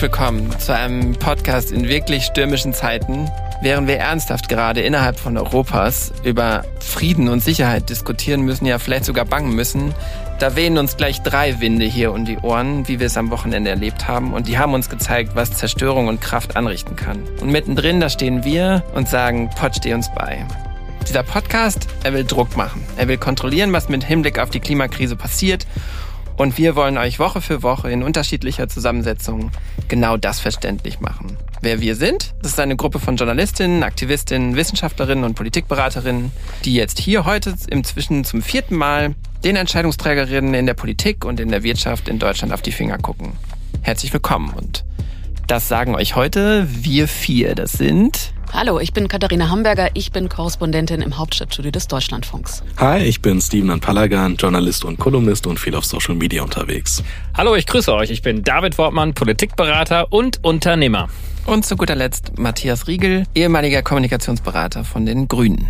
Willkommen zu einem Podcast in wirklich stürmischen Zeiten. Während wir ernsthaft gerade innerhalb von Europas über Frieden und Sicherheit diskutieren müssen, ja vielleicht sogar bangen müssen, da wehen uns gleich drei Winde hier um die Ohren, wie wir es am Wochenende erlebt haben. Und die haben uns gezeigt, was Zerstörung und Kraft anrichten kann. Und mittendrin, da stehen wir und sagen, Pott, steh uns bei. Dieser Podcast, er will Druck machen. Er will kontrollieren, was mit Hinblick auf die Klimakrise passiert und wir wollen euch Woche für Woche in unterschiedlicher Zusammensetzung genau das verständlich machen. Wer wir sind, das ist eine Gruppe von Journalistinnen, Aktivistinnen, Wissenschaftlerinnen und Politikberaterinnen, die jetzt hier heute inzwischen zum vierten Mal den Entscheidungsträgerinnen in der Politik und in der Wirtschaft in Deutschland auf die Finger gucken. Herzlich willkommen und das sagen euch heute wir vier. Das sind Hallo, ich bin Katharina Hamburger, ich bin Korrespondentin im Hauptstadtstudio des Deutschlandfunks. Hi, ich bin Steven Palagan, Journalist und Kolumnist und viel auf Social Media unterwegs. Hallo, ich grüße euch. Ich bin David Wortmann, Politikberater und Unternehmer. Und zu guter Letzt Matthias Riegel, ehemaliger Kommunikationsberater von den Grünen.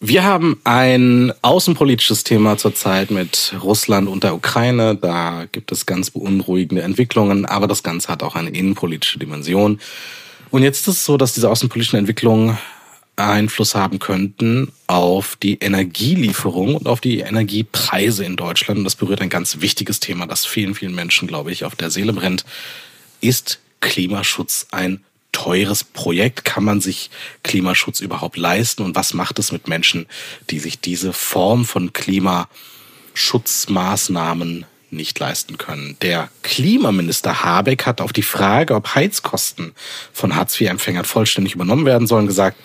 Wir haben ein außenpolitisches Thema zurzeit mit Russland und der Ukraine. Da gibt es ganz beunruhigende Entwicklungen, aber das Ganze hat auch eine innenpolitische Dimension. Und jetzt ist es so, dass diese außenpolitischen Entwicklungen Einfluss haben könnten auf die Energielieferung und auf die Energiepreise in Deutschland. Und das berührt ein ganz wichtiges Thema, das vielen, vielen Menschen, glaube ich, auf der Seele brennt. Ist Klimaschutz ein teures Projekt? Kann man sich Klimaschutz überhaupt leisten? Und was macht es mit Menschen, die sich diese Form von Klimaschutzmaßnahmen nicht leisten können. Der Klimaminister Habeck hat auf die Frage, ob Heizkosten von Hartz-IV-Empfängern vollständig übernommen werden sollen, gesagt,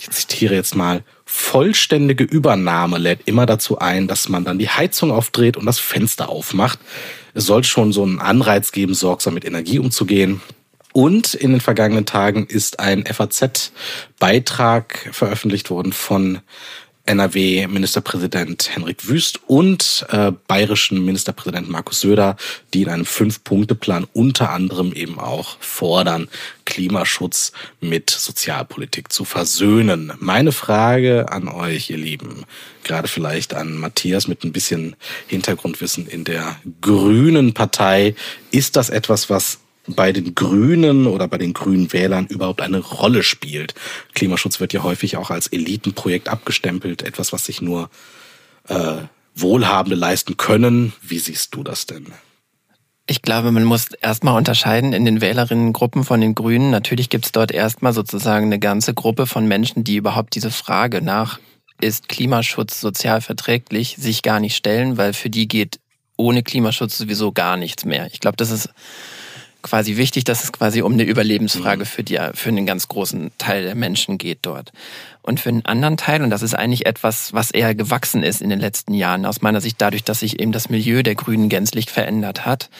ich zitiere jetzt mal, vollständige Übernahme lädt immer dazu ein, dass man dann die Heizung aufdreht und das Fenster aufmacht. Es soll schon so einen Anreiz geben, sorgsam mit Energie umzugehen. Und in den vergangenen Tagen ist ein FAZ-Beitrag veröffentlicht worden von NRW-Ministerpräsident Henrik Wüst und äh, bayerischen Ministerpräsident Markus Söder, die in einem Fünf-Punkte-Plan unter anderem eben auch fordern, Klimaschutz mit Sozialpolitik zu versöhnen. Meine Frage an euch, ihr Lieben, gerade vielleicht an Matthias mit ein bisschen Hintergrundwissen in der Grünen Partei, ist das etwas, was bei den Grünen oder bei den grünen Wählern überhaupt eine Rolle spielt. Klimaschutz wird ja häufig auch als Elitenprojekt abgestempelt, etwas, was sich nur äh, Wohlhabende leisten können. Wie siehst du das denn? Ich glaube, man muss erstmal unterscheiden in den Wählerinnengruppen von den Grünen. Natürlich gibt es dort erstmal sozusagen eine ganze Gruppe von Menschen, die überhaupt diese Frage nach, ist Klimaschutz sozial verträglich, sich gar nicht stellen, weil für die geht ohne Klimaschutz sowieso gar nichts mehr. Ich glaube, das ist quasi wichtig, dass es quasi um eine Überlebensfrage mhm. für die, für einen ganz großen Teil der Menschen geht dort. Und für einen anderen Teil, und das ist eigentlich etwas, was eher gewachsen ist in den letzten Jahren, aus meiner Sicht dadurch, dass sich eben das Milieu der Grünen gänzlich verändert hat,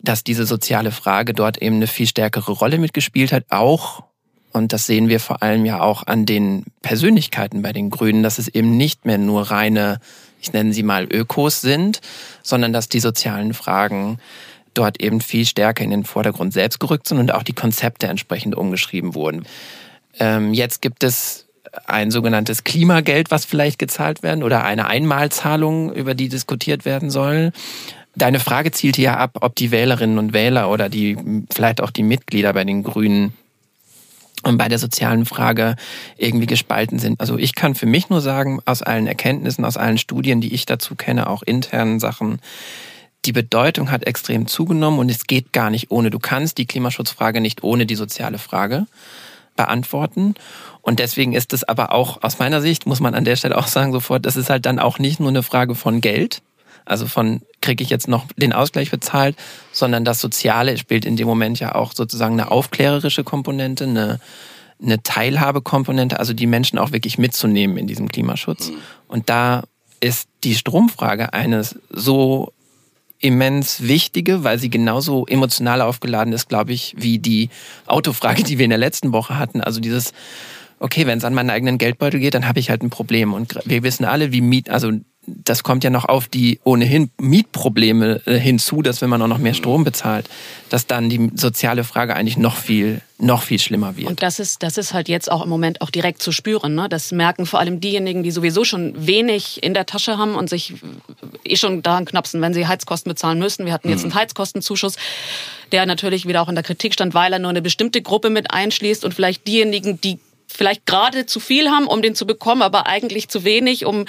dass diese soziale Frage dort eben eine viel stärkere Rolle mitgespielt hat, auch und das sehen wir vor allem ja auch an den Persönlichkeiten bei den Grünen, dass es eben nicht mehr nur reine, ich nenne sie mal Ökos sind, sondern dass die sozialen Fragen dort eben viel stärker in den Vordergrund selbst gerückt sind und auch die Konzepte entsprechend umgeschrieben wurden. Ähm, jetzt gibt es ein sogenanntes Klimageld, was vielleicht gezahlt werden oder eine Einmalzahlung, über die diskutiert werden soll. Deine Frage zielte ja ab, ob die Wählerinnen und Wähler oder die vielleicht auch die Mitglieder bei den Grünen und bei der sozialen Frage irgendwie gespalten sind. Also ich kann für mich nur sagen, aus allen Erkenntnissen, aus allen Studien, die ich dazu kenne, auch internen Sachen, die Bedeutung hat extrem zugenommen und es geht gar nicht ohne. Du kannst die Klimaschutzfrage nicht ohne die soziale Frage beantworten. Und deswegen ist es aber auch aus meiner Sicht, muss man an der Stelle auch sagen sofort, das ist halt dann auch nicht nur eine Frage von Geld, also von kriege ich jetzt noch den Ausgleich bezahlt, sondern das Soziale spielt in dem Moment ja auch sozusagen eine aufklärerische Komponente, eine, eine Teilhabekomponente, also die Menschen auch wirklich mitzunehmen in diesem Klimaschutz. Mhm. Und da ist die Stromfrage eines so immens wichtige, weil sie genauso emotional aufgeladen ist, glaube ich, wie die Autofrage, die wir in der letzten Woche hatten. Also dieses, okay, wenn es an meinen eigenen Geldbeutel geht, dann habe ich halt ein Problem. Und wir wissen alle, wie Miet, also das kommt ja noch auf die ohnehin Mietprobleme äh, hinzu, dass wenn man auch noch mehr Strom bezahlt, dass dann die soziale Frage eigentlich noch viel noch viel schlimmer wird. Und das ist, das ist halt jetzt auch im Moment auch direkt zu spüren. Ne? Das merken vor allem diejenigen, die sowieso schon wenig in der Tasche haben und sich eh schon daran knapsen, wenn sie Heizkosten bezahlen müssen. Wir hatten jetzt mhm. einen Heizkostenzuschuss, der natürlich wieder auch in der Kritik stand, weil er nur eine bestimmte Gruppe mit einschließt und vielleicht diejenigen, die vielleicht gerade zu viel haben, um den zu bekommen, aber eigentlich zu wenig, um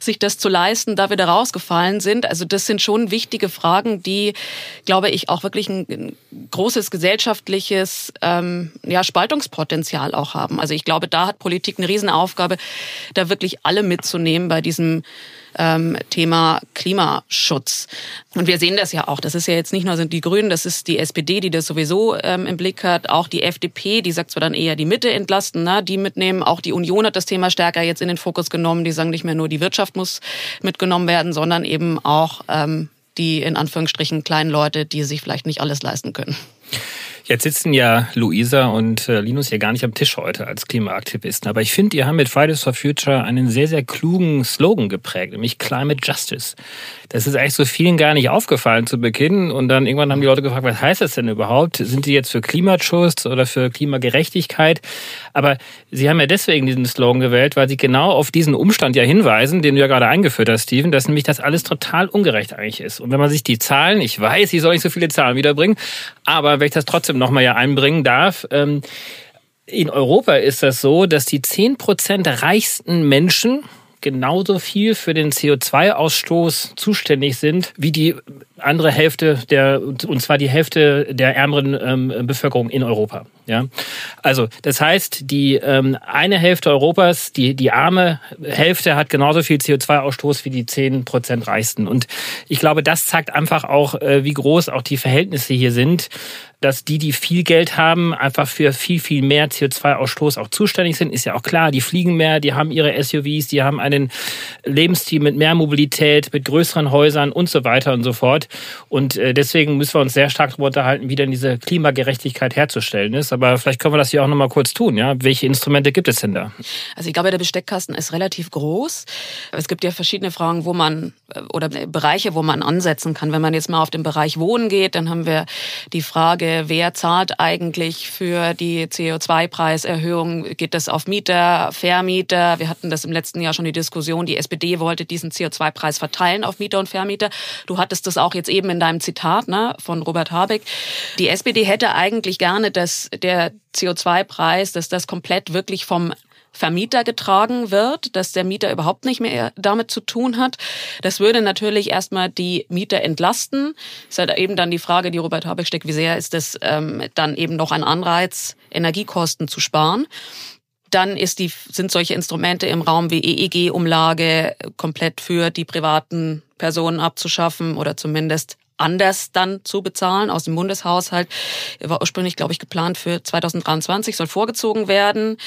sich das zu leisten, da wieder rausgefallen sind. Also das sind schon wichtige Fragen, die, glaube ich, auch wirklich ein, ein großes gesellschaftliches ähm, ja, Spaltungspotenzial auch haben. Also ich glaube, da hat Politik eine Riesenaufgabe, da wirklich alle mitzunehmen bei diesem ähm, Thema Klimaschutz. Und wir sehen das ja auch. Das ist ja jetzt nicht nur sind die Grünen, das ist die SPD, die das sowieso ähm, im Blick hat. Auch die FDP, die sagt zwar dann eher die Mitte entlasten, ne? die mitnehmen. Auch die Union hat das Thema stärker jetzt in den Fokus genommen. Die sagen nicht mehr nur die Wirtschaft muss mitgenommen werden, sondern eben auch ähm, die in Anführungsstrichen kleinen Leute, die sich vielleicht nicht alles leisten können. Jetzt sitzen ja Luisa und äh, Linus hier gar nicht am Tisch heute als Klimaaktivisten, aber ich finde, ihr habt mit Fridays for Future einen sehr, sehr klugen Slogan geprägt, nämlich Climate Justice. Das ist eigentlich so vielen gar nicht aufgefallen zu Beginn und dann irgendwann haben die Leute gefragt, was heißt das denn überhaupt? Sind die jetzt für Klimaschutz oder für Klimagerechtigkeit? Aber sie haben ja deswegen diesen Slogan gewählt, weil sie genau auf diesen Umstand ja hinweisen, den du ja gerade eingeführt hast, Steven, dass nämlich das alles total ungerecht eigentlich ist. Und wenn man sich die Zahlen, ich weiß, ich soll nicht so viele Zahlen wiederbringen, aber wenn ich das trotzdem nochmal ja einbringen darf. Ähm, in Europa ist das so, dass die 10% reichsten Menschen genauso viel für den CO2-Ausstoß zuständig sind wie die andere Hälfte der, und zwar die Hälfte der ärmeren ähm, Bevölkerung in Europa. Ja, also das heißt, die ähm, eine Hälfte Europas, die die arme Hälfte hat genauso viel CO2-Ausstoß wie die zehn Prozent reichsten. Und ich glaube, das zeigt einfach auch, äh, wie groß auch die Verhältnisse hier sind dass die, die viel Geld haben, einfach für viel, viel mehr CO2-Ausstoß auch zuständig sind, ist ja auch klar. Die fliegen mehr, die haben ihre SUVs, die haben einen Lebensstil mit mehr Mobilität, mit größeren Häusern und so weiter und so fort. Und äh, deswegen müssen wir uns sehr stark darüber unterhalten, wie denn diese Klimagerechtigkeit herzustellen ist. Aber vielleicht können wir das hier auch nochmal kurz tun. Ja? Welche Instrumente gibt es denn da? Also ich glaube, der Besteckkasten ist relativ groß. Es gibt ja verschiedene Fragen, wo man äh, oder Bereiche, wo man ansetzen kann. Wenn man jetzt mal auf den Bereich Wohnen geht, dann haben wir die Frage, Frage, wer zahlt eigentlich für die CO2-Preiserhöhung? Geht das auf Mieter, Vermieter? Wir hatten das im letzten Jahr schon die Diskussion. Die SPD wollte diesen CO2-Preis verteilen auf Mieter und Vermieter. Du hattest das auch jetzt eben in deinem Zitat ne, von Robert Habeck. Die SPD hätte eigentlich gerne, dass der CO2-Preis, dass das komplett wirklich vom Vermieter getragen wird, dass der Mieter überhaupt nicht mehr damit zu tun hat. Das würde natürlich erstmal die Mieter entlasten. Es ist halt eben dann die Frage, die Robert Habeck steckt, wie sehr ist das ähm, dann eben noch ein Anreiz, Energiekosten zu sparen. Dann ist die, sind solche Instrumente im Raum wie EEG-Umlage komplett für die privaten Personen abzuschaffen oder zumindest anders dann zu bezahlen aus dem Bundeshaushalt. War ursprünglich, glaube ich, geplant für 2023, soll vorgezogen werden.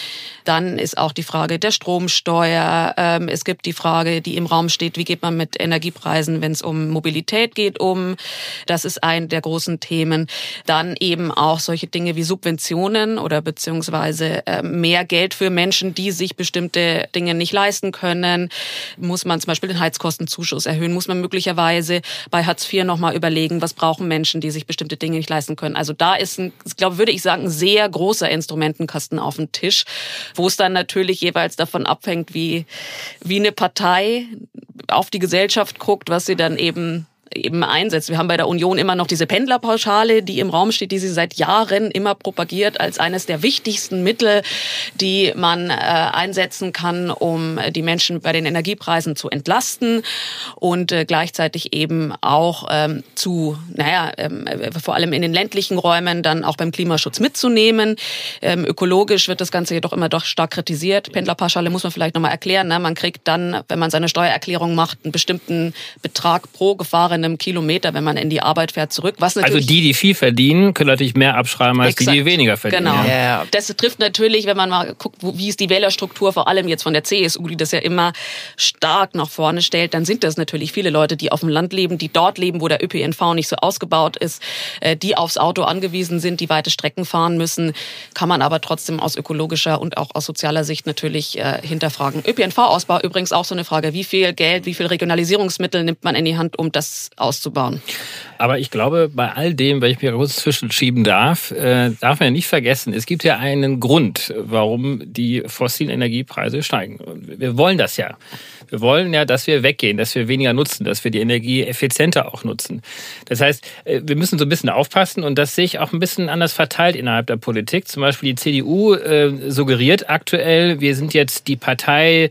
Dann ist auch die Frage der Stromsteuer. Ähm, es gibt die Frage, die im Raum steht, wie geht man mit Energiepreisen, wenn es um Mobilität geht, um. Das ist ein der großen Themen. Dann eben auch solche Dinge wie Subventionen oder beziehungsweise ähm, mehr Geld für Menschen, die sich bestimmte Dinge nicht leisten können. Muss man zum Beispiel den Heizkostenzuschuss erhöhen? Muss man möglicherweise bei Hartz IV nochmal überlegen, was brauchen Menschen, die sich bestimmte Dinge nicht leisten können. Also da ist ein, ich glaube, würde ich sagen, ein sehr großer Instrumentenkasten auf dem Tisch, wo es dann natürlich jeweils davon abhängt, wie, wie eine Partei auf die Gesellschaft guckt, was sie dann eben eben einsetzt. Wir haben bei der Union immer noch diese Pendlerpauschale, die im Raum steht, die sie seit Jahren immer propagiert als eines der wichtigsten Mittel, die man äh, einsetzen kann, um die Menschen bei den Energiepreisen zu entlasten und äh, gleichzeitig eben auch ähm, zu, naja, ähm, vor allem in den ländlichen Räumen dann auch beim Klimaschutz mitzunehmen. Ähm, ökologisch wird das Ganze jedoch immer doch stark kritisiert. Pendlerpauschale muss man vielleicht nochmal erklären. Ne? Man kriegt dann, wenn man seine Steuererklärung macht, einen bestimmten Betrag pro gefahrenen einem Kilometer, wenn man in die Arbeit fährt, zurück. Was also die, die viel verdienen, können natürlich mehr abschreiben als Exakt. die, die weniger verdienen. Genau. Ja. Das trifft natürlich, wenn man mal guckt, wie ist die Wählerstruktur, vor allem jetzt von der CSU, die das ja immer stark nach vorne stellt, dann sind das natürlich viele Leute, die auf dem Land leben, die dort leben, wo der ÖPNV nicht so ausgebaut ist, äh, die aufs Auto angewiesen sind, die weite Strecken fahren müssen, kann man aber trotzdem aus ökologischer und auch aus sozialer Sicht natürlich äh, hinterfragen. ÖPNV-Ausbau übrigens auch so eine Frage, wie viel Geld, wie viel Regionalisierungsmittel nimmt man in die Hand, um das auszubauen? Aber ich glaube, bei all dem, wenn ich mir kurz zwischenschieben darf, äh, darf man ja nicht vergessen, es gibt ja einen Grund, warum die fossilen Energiepreise steigen. Wir wollen das ja. Wir wollen ja, dass wir weggehen, dass wir weniger nutzen, dass wir die Energie effizienter auch nutzen. Das heißt, äh, wir müssen so ein bisschen aufpassen und das sehe ich auch ein bisschen anders verteilt innerhalb der Politik. Zum Beispiel die CDU äh, suggeriert aktuell, wir sind jetzt die Partei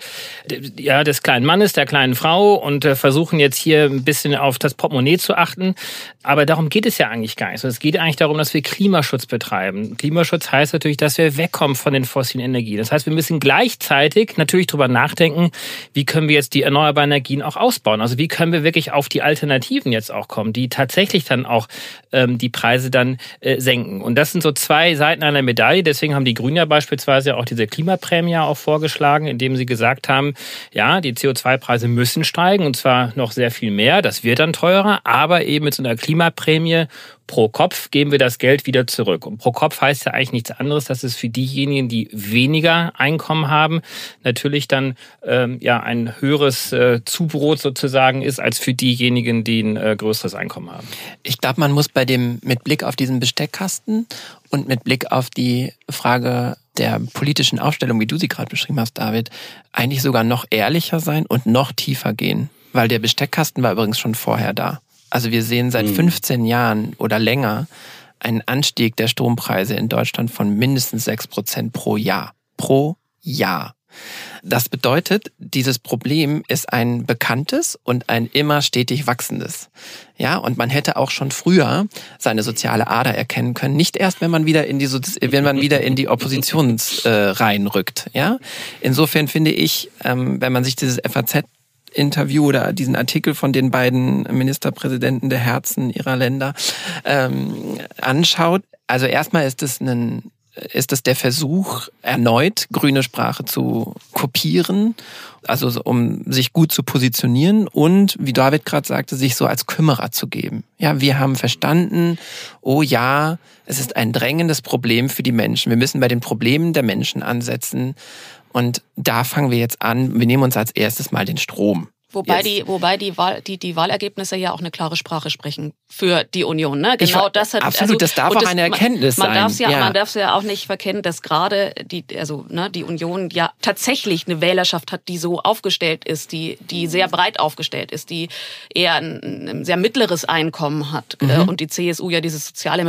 ja, des kleinen Mannes, der kleinen Frau und äh, versuchen jetzt hier ein bisschen auf das Portemonnaie zu achten. Aber darum geht es ja eigentlich gar nicht. Es geht eigentlich darum, dass wir Klimaschutz betreiben. Klimaschutz heißt natürlich, dass wir wegkommen von den fossilen Energien. Das heißt, wir müssen gleichzeitig natürlich darüber nachdenken, wie können wir jetzt die erneuerbaren Energien auch ausbauen. Also wie können wir wirklich auf die Alternativen jetzt auch kommen, die tatsächlich dann auch ähm, die Preise dann äh, senken. Und das sind so zwei Seiten einer Medaille. Deswegen haben die Grünen ja beispielsweise auch diese Klimaprämie auch vorgeschlagen, indem sie gesagt haben, ja, die CO2-Preise müssen steigen und zwar noch sehr viel mehr. Das wird dann teurer, aber eben mit so einer Klimaprämie pro Kopf geben wir das Geld wieder zurück. Und pro Kopf heißt ja eigentlich nichts anderes, dass es für diejenigen, die weniger Einkommen haben, natürlich dann ähm, ja ein höheres äh, Zubrot sozusagen ist, als für diejenigen, die ein äh, größeres Einkommen haben. Ich glaube, man muss bei dem mit Blick auf diesen Besteckkasten und mit Blick auf die Frage der politischen Aufstellung, wie du sie gerade beschrieben hast, David, eigentlich sogar noch ehrlicher sein und noch tiefer gehen. Weil der Besteckkasten war übrigens schon vorher da. Also wir sehen seit 15 hm. Jahren oder länger einen Anstieg der Strompreise in Deutschland von mindestens 6 Prozent pro Jahr. Pro Jahr. Das bedeutet, dieses Problem ist ein bekanntes und ein immer stetig wachsendes. Ja, und man hätte auch schon früher seine soziale Ader erkennen können, nicht erst, wenn man wieder in die, wenn man wieder in die Oppositionsreihen äh, rückt. Ja, insofern finde ich, ähm, wenn man sich dieses FAZ Interview oder diesen Artikel von den beiden Ministerpräsidenten der Herzen ihrer Länder ähm, anschaut. Also erstmal ist es ein ist es der Versuch, erneut grüne Sprache zu kopieren, also um sich gut zu positionieren und, wie David gerade sagte, sich so als Kümmerer zu geben. Ja, wir haben verstanden, oh ja, es ist ein drängendes Problem für die Menschen. Wir müssen bei den Problemen der Menschen ansetzen und da fangen wir jetzt an. Wir nehmen uns als erstes mal den Strom. Wobei Jetzt. die, wobei die, Wahl, die, die Wahlergebnisse ja auch eine klare Sprache sprechen für die Union. Ne? Genau ich, das hat absolut. Also, das darf auch das, eine Erkenntnis man, man sein. Ja, ja. Man darf es ja auch nicht verkennen, dass gerade die, also ne, die Union ja tatsächlich eine Wählerschaft hat, die so aufgestellt ist, die, die sehr breit aufgestellt ist, die eher ein, ein sehr mittleres Einkommen hat mhm. und die CSU ja dieses soziale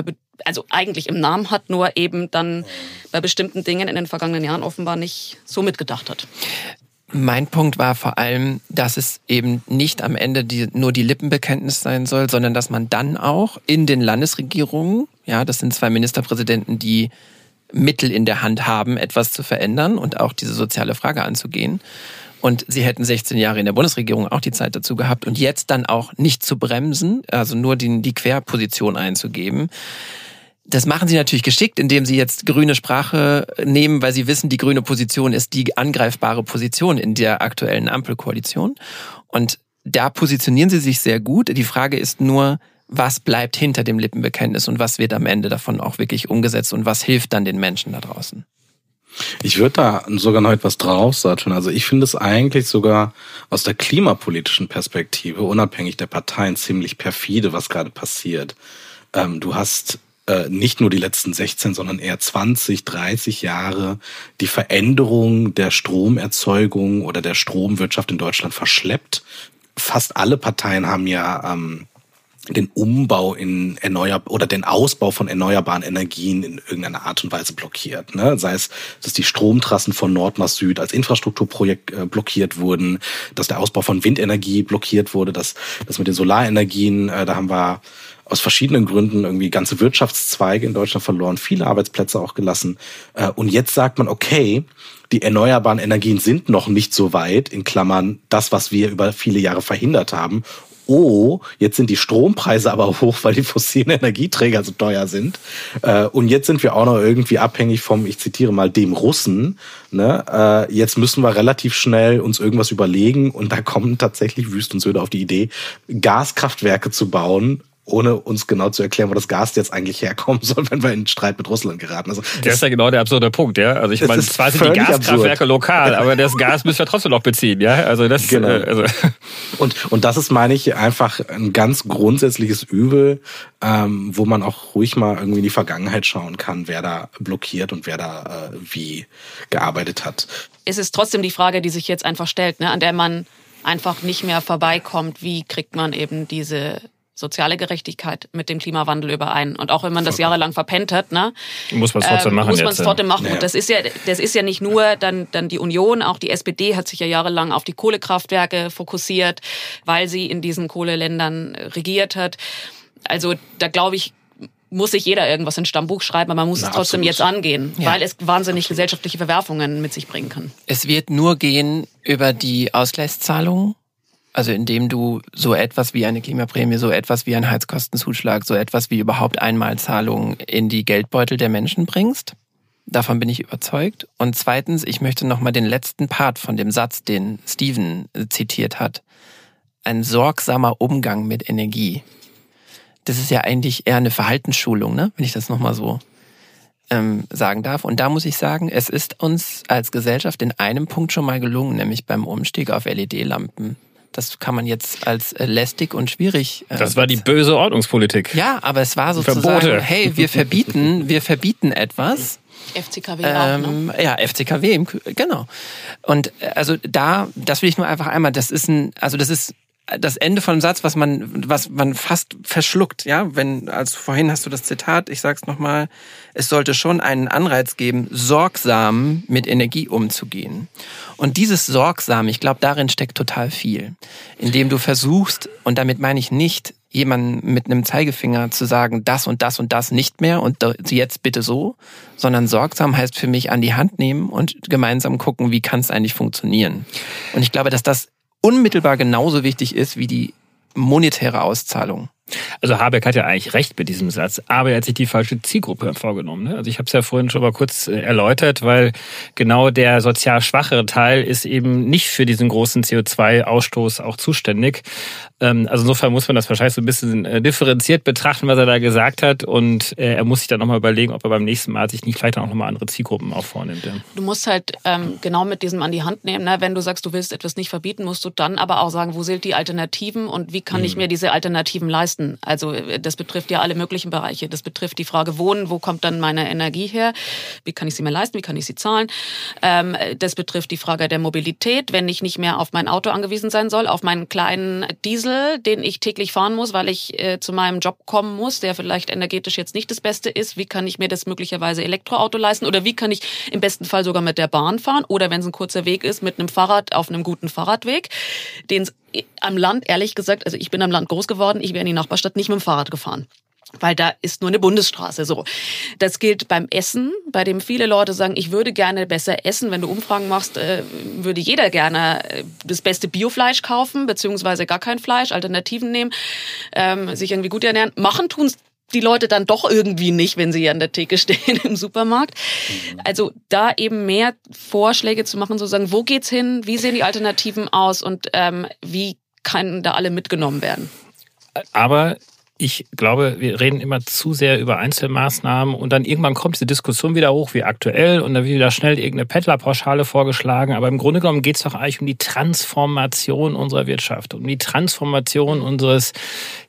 also eigentlich im Namen hat, nur eben dann bei bestimmten Dingen in den vergangenen Jahren offenbar nicht so mitgedacht hat. Mein Punkt war vor allem, dass es eben nicht am Ende die, nur die Lippenbekenntnis sein soll, sondern dass man dann auch in den Landesregierungen, ja, das sind zwei Ministerpräsidenten, die Mittel in der Hand haben, etwas zu verändern und auch diese soziale Frage anzugehen. Und sie hätten 16 Jahre in der Bundesregierung auch die Zeit dazu gehabt und jetzt dann auch nicht zu bremsen, also nur die, die Querposition einzugeben das machen sie natürlich geschickt, indem sie jetzt grüne Sprache nehmen, weil sie wissen, die grüne Position ist die angreifbare Position in der aktuellen Ampelkoalition. Und da positionieren sie sich sehr gut. Die Frage ist nur, was bleibt hinter dem Lippenbekenntnis und was wird am Ende davon auch wirklich umgesetzt und was hilft dann den Menschen da draußen? Ich würde da sogar noch etwas draus sagen. Also ich finde es eigentlich sogar aus der klimapolitischen Perspektive, unabhängig der Parteien, ziemlich perfide, was gerade passiert. Ähm, du hast äh, nicht nur die letzten 16, sondern eher 20, 30 Jahre die Veränderung der Stromerzeugung oder der Stromwirtschaft in Deutschland verschleppt. Fast alle Parteien haben ja ähm, den Umbau in erneuer oder den Ausbau von erneuerbaren Energien in irgendeiner Art und Weise blockiert. Ne? Sei es, dass die Stromtrassen von Nord nach Süd als Infrastrukturprojekt äh, blockiert wurden, dass der Ausbau von Windenergie blockiert wurde, dass das mit den Solarenergien, äh, da haben wir aus verschiedenen Gründen irgendwie ganze Wirtschaftszweige in Deutschland verloren, viele Arbeitsplätze auch gelassen. Äh, und jetzt sagt man, okay, die erneuerbaren Energien sind noch nicht so weit, in Klammern das, was wir über viele Jahre verhindert haben. oh, jetzt sind die Strompreise aber hoch, weil die fossilen Energieträger so teuer sind. Äh, und jetzt sind wir auch noch irgendwie abhängig vom, ich zitiere mal, dem Russen. Ne? Äh, jetzt müssen wir relativ schnell uns irgendwas überlegen und da kommen tatsächlich Wüst und Söder auf die Idee, Gaskraftwerke zu bauen, ohne uns genau zu erklären, wo das Gas jetzt eigentlich herkommen soll, wenn wir in Streit mit Russland geraten. Also das ist ja genau der absurde Punkt, ja. Also ich meine, zwar sind die Gaskraftwerke absurd. lokal, aber das Gas müssen wir trotzdem noch beziehen, ja. Also das. Genau. Äh, also. Und und das ist, meine ich, einfach ein ganz grundsätzliches Übel, ähm, wo man auch ruhig mal irgendwie in die Vergangenheit schauen kann, wer da blockiert und wer da äh, wie gearbeitet hat. Es ist trotzdem die Frage, die sich jetzt einfach stellt, ne, an der man einfach nicht mehr vorbeikommt. Wie kriegt man eben diese soziale Gerechtigkeit mit dem Klimawandel überein. Und auch wenn man das jahrelang verpennt hat, ne, muss man es trotzdem ähm, machen. Muss man es trotzdem machen. Ja. Und das ist ja, das ist ja nicht nur dann, dann die Union, auch die SPD hat sich ja jahrelang auf die Kohlekraftwerke fokussiert, weil sie in diesen Kohleländern regiert hat. Also da glaube ich, muss sich jeder irgendwas in Stammbuch schreiben, aber man muss Na, es trotzdem absolut. jetzt angehen, ja. weil es wahnsinnig absolut. gesellschaftliche Verwerfungen mit sich bringen kann. Es wird nur gehen über die Ausgleichszahlungen also indem du so etwas wie eine Klimaprämie, so etwas wie ein Heizkostenzuschlag, so etwas wie überhaupt Einmalzahlungen in die Geldbeutel der Menschen bringst. Davon bin ich überzeugt. Und zweitens, ich möchte nochmal den letzten Part von dem Satz, den Steven zitiert hat. Ein sorgsamer Umgang mit Energie. Das ist ja eigentlich eher eine Verhaltensschulung, ne? wenn ich das nochmal so ähm, sagen darf. Und da muss ich sagen, es ist uns als Gesellschaft in einem Punkt schon mal gelungen, nämlich beim Umstieg auf LED-Lampen. Das kann man jetzt als äh, lästig und schwierig. Äh, das war die böse Ordnungspolitik. Ja, aber es war sozusagen, Verbote. hey, wir verbieten, wir verbieten etwas. FCKW ähm, auch, ne? Ja, FCKW, genau. Und äh, also da, das will ich nur einfach einmal, das ist ein, also das ist das Ende von einem Satz, was man, was man fast verschluckt, ja, wenn, also vorhin hast du das Zitat, ich sag's nochmal, es sollte schon einen Anreiz geben, sorgsam mit Energie umzugehen. Und dieses sorgsam, ich glaube, darin steckt total viel. Indem du versuchst, und damit meine ich nicht, jemanden mit einem Zeigefinger zu sagen, das und das und das nicht mehr und jetzt bitte so, sondern sorgsam heißt für mich an die Hand nehmen und gemeinsam gucken, wie kann es eigentlich funktionieren. Und ich glaube, dass das unmittelbar genauso wichtig ist wie die monetäre Auszahlung. Also Habeck hat ja eigentlich recht mit diesem Satz, aber er hat sich die falsche Zielgruppe vorgenommen. Ne? Also ich habe es ja vorhin schon mal kurz äh, erläutert, weil genau der sozial schwachere Teil ist eben nicht für diesen großen CO2-Ausstoß auch zuständig. Ähm, also insofern muss man das wahrscheinlich so ein bisschen äh, differenziert betrachten, was er da gesagt hat. Und äh, er muss sich dann nochmal überlegen, ob er beim nächsten Mal sich nicht vielleicht auch nochmal andere Zielgruppen auch vornimmt. Du musst halt ähm, genau mit diesem an die Hand nehmen. Ne? Wenn du sagst, du willst etwas nicht verbieten, musst du dann aber auch sagen, wo sind die Alternativen und wie kann mhm. ich mir diese Alternativen leisten? Also das betrifft ja alle möglichen Bereiche. Das betrifft die Frage Wohnen, wo kommt dann meine Energie her? Wie kann ich sie mir leisten? Wie kann ich sie zahlen? Ähm, das betrifft die Frage der Mobilität, wenn ich nicht mehr auf mein Auto angewiesen sein soll, auf meinen kleinen Diesel Diesel, den ich täglich fahren muss, weil ich äh, zu meinem Job kommen muss, der vielleicht energetisch jetzt nicht das Beste ist. Wie kann ich mir das möglicherweise Elektroauto leisten? Oder wie kann ich im besten Fall sogar mit der Bahn fahren? Oder wenn es ein kurzer Weg ist, mit einem Fahrrad auf einem guten Fahrradweg, den es am Land, ehrlich gesagt, also ich bin am Land groß geworden, ich wäre in die Nachbarstadt nicht mit dem Fahrrad gefahren weil da ist nur eine Bundesstraße so. Das gilt beim Essen, bei dem viele Leute sagen, ich würde gerne besser essen. Wenn du Umfragen machst, äh, würde jeder gerne äh, das beste Biofleisch kaufen, beziehungsweise gar kein Fleisch, Alternativen nehmen, ähm, sich irgendwie gut ernähren. Machen tun's die Leute dann doch irgendwie nicht, wenn sie an der Theke stehen im Supermarkt. Also da eben mehr Vorschläge zu machen, sozusagen, wo geht's hin, wie sehen die Alternativen aus und ähm, wie kann da alle mitgenommen werden. Aber ich glaube, wir reden immer zu sehr über Einzelmaßnahmen und dann irgendwann kommt diese Diskussion wieder hoch, wie aktuell, und dann wird wieder schnell irgendeine Peddlerpauschale vorgeschlagen. Aber im Grunde genommen geht es doch eigentlich um die Transformation unserer Wirtschaft, um die Transformation unseres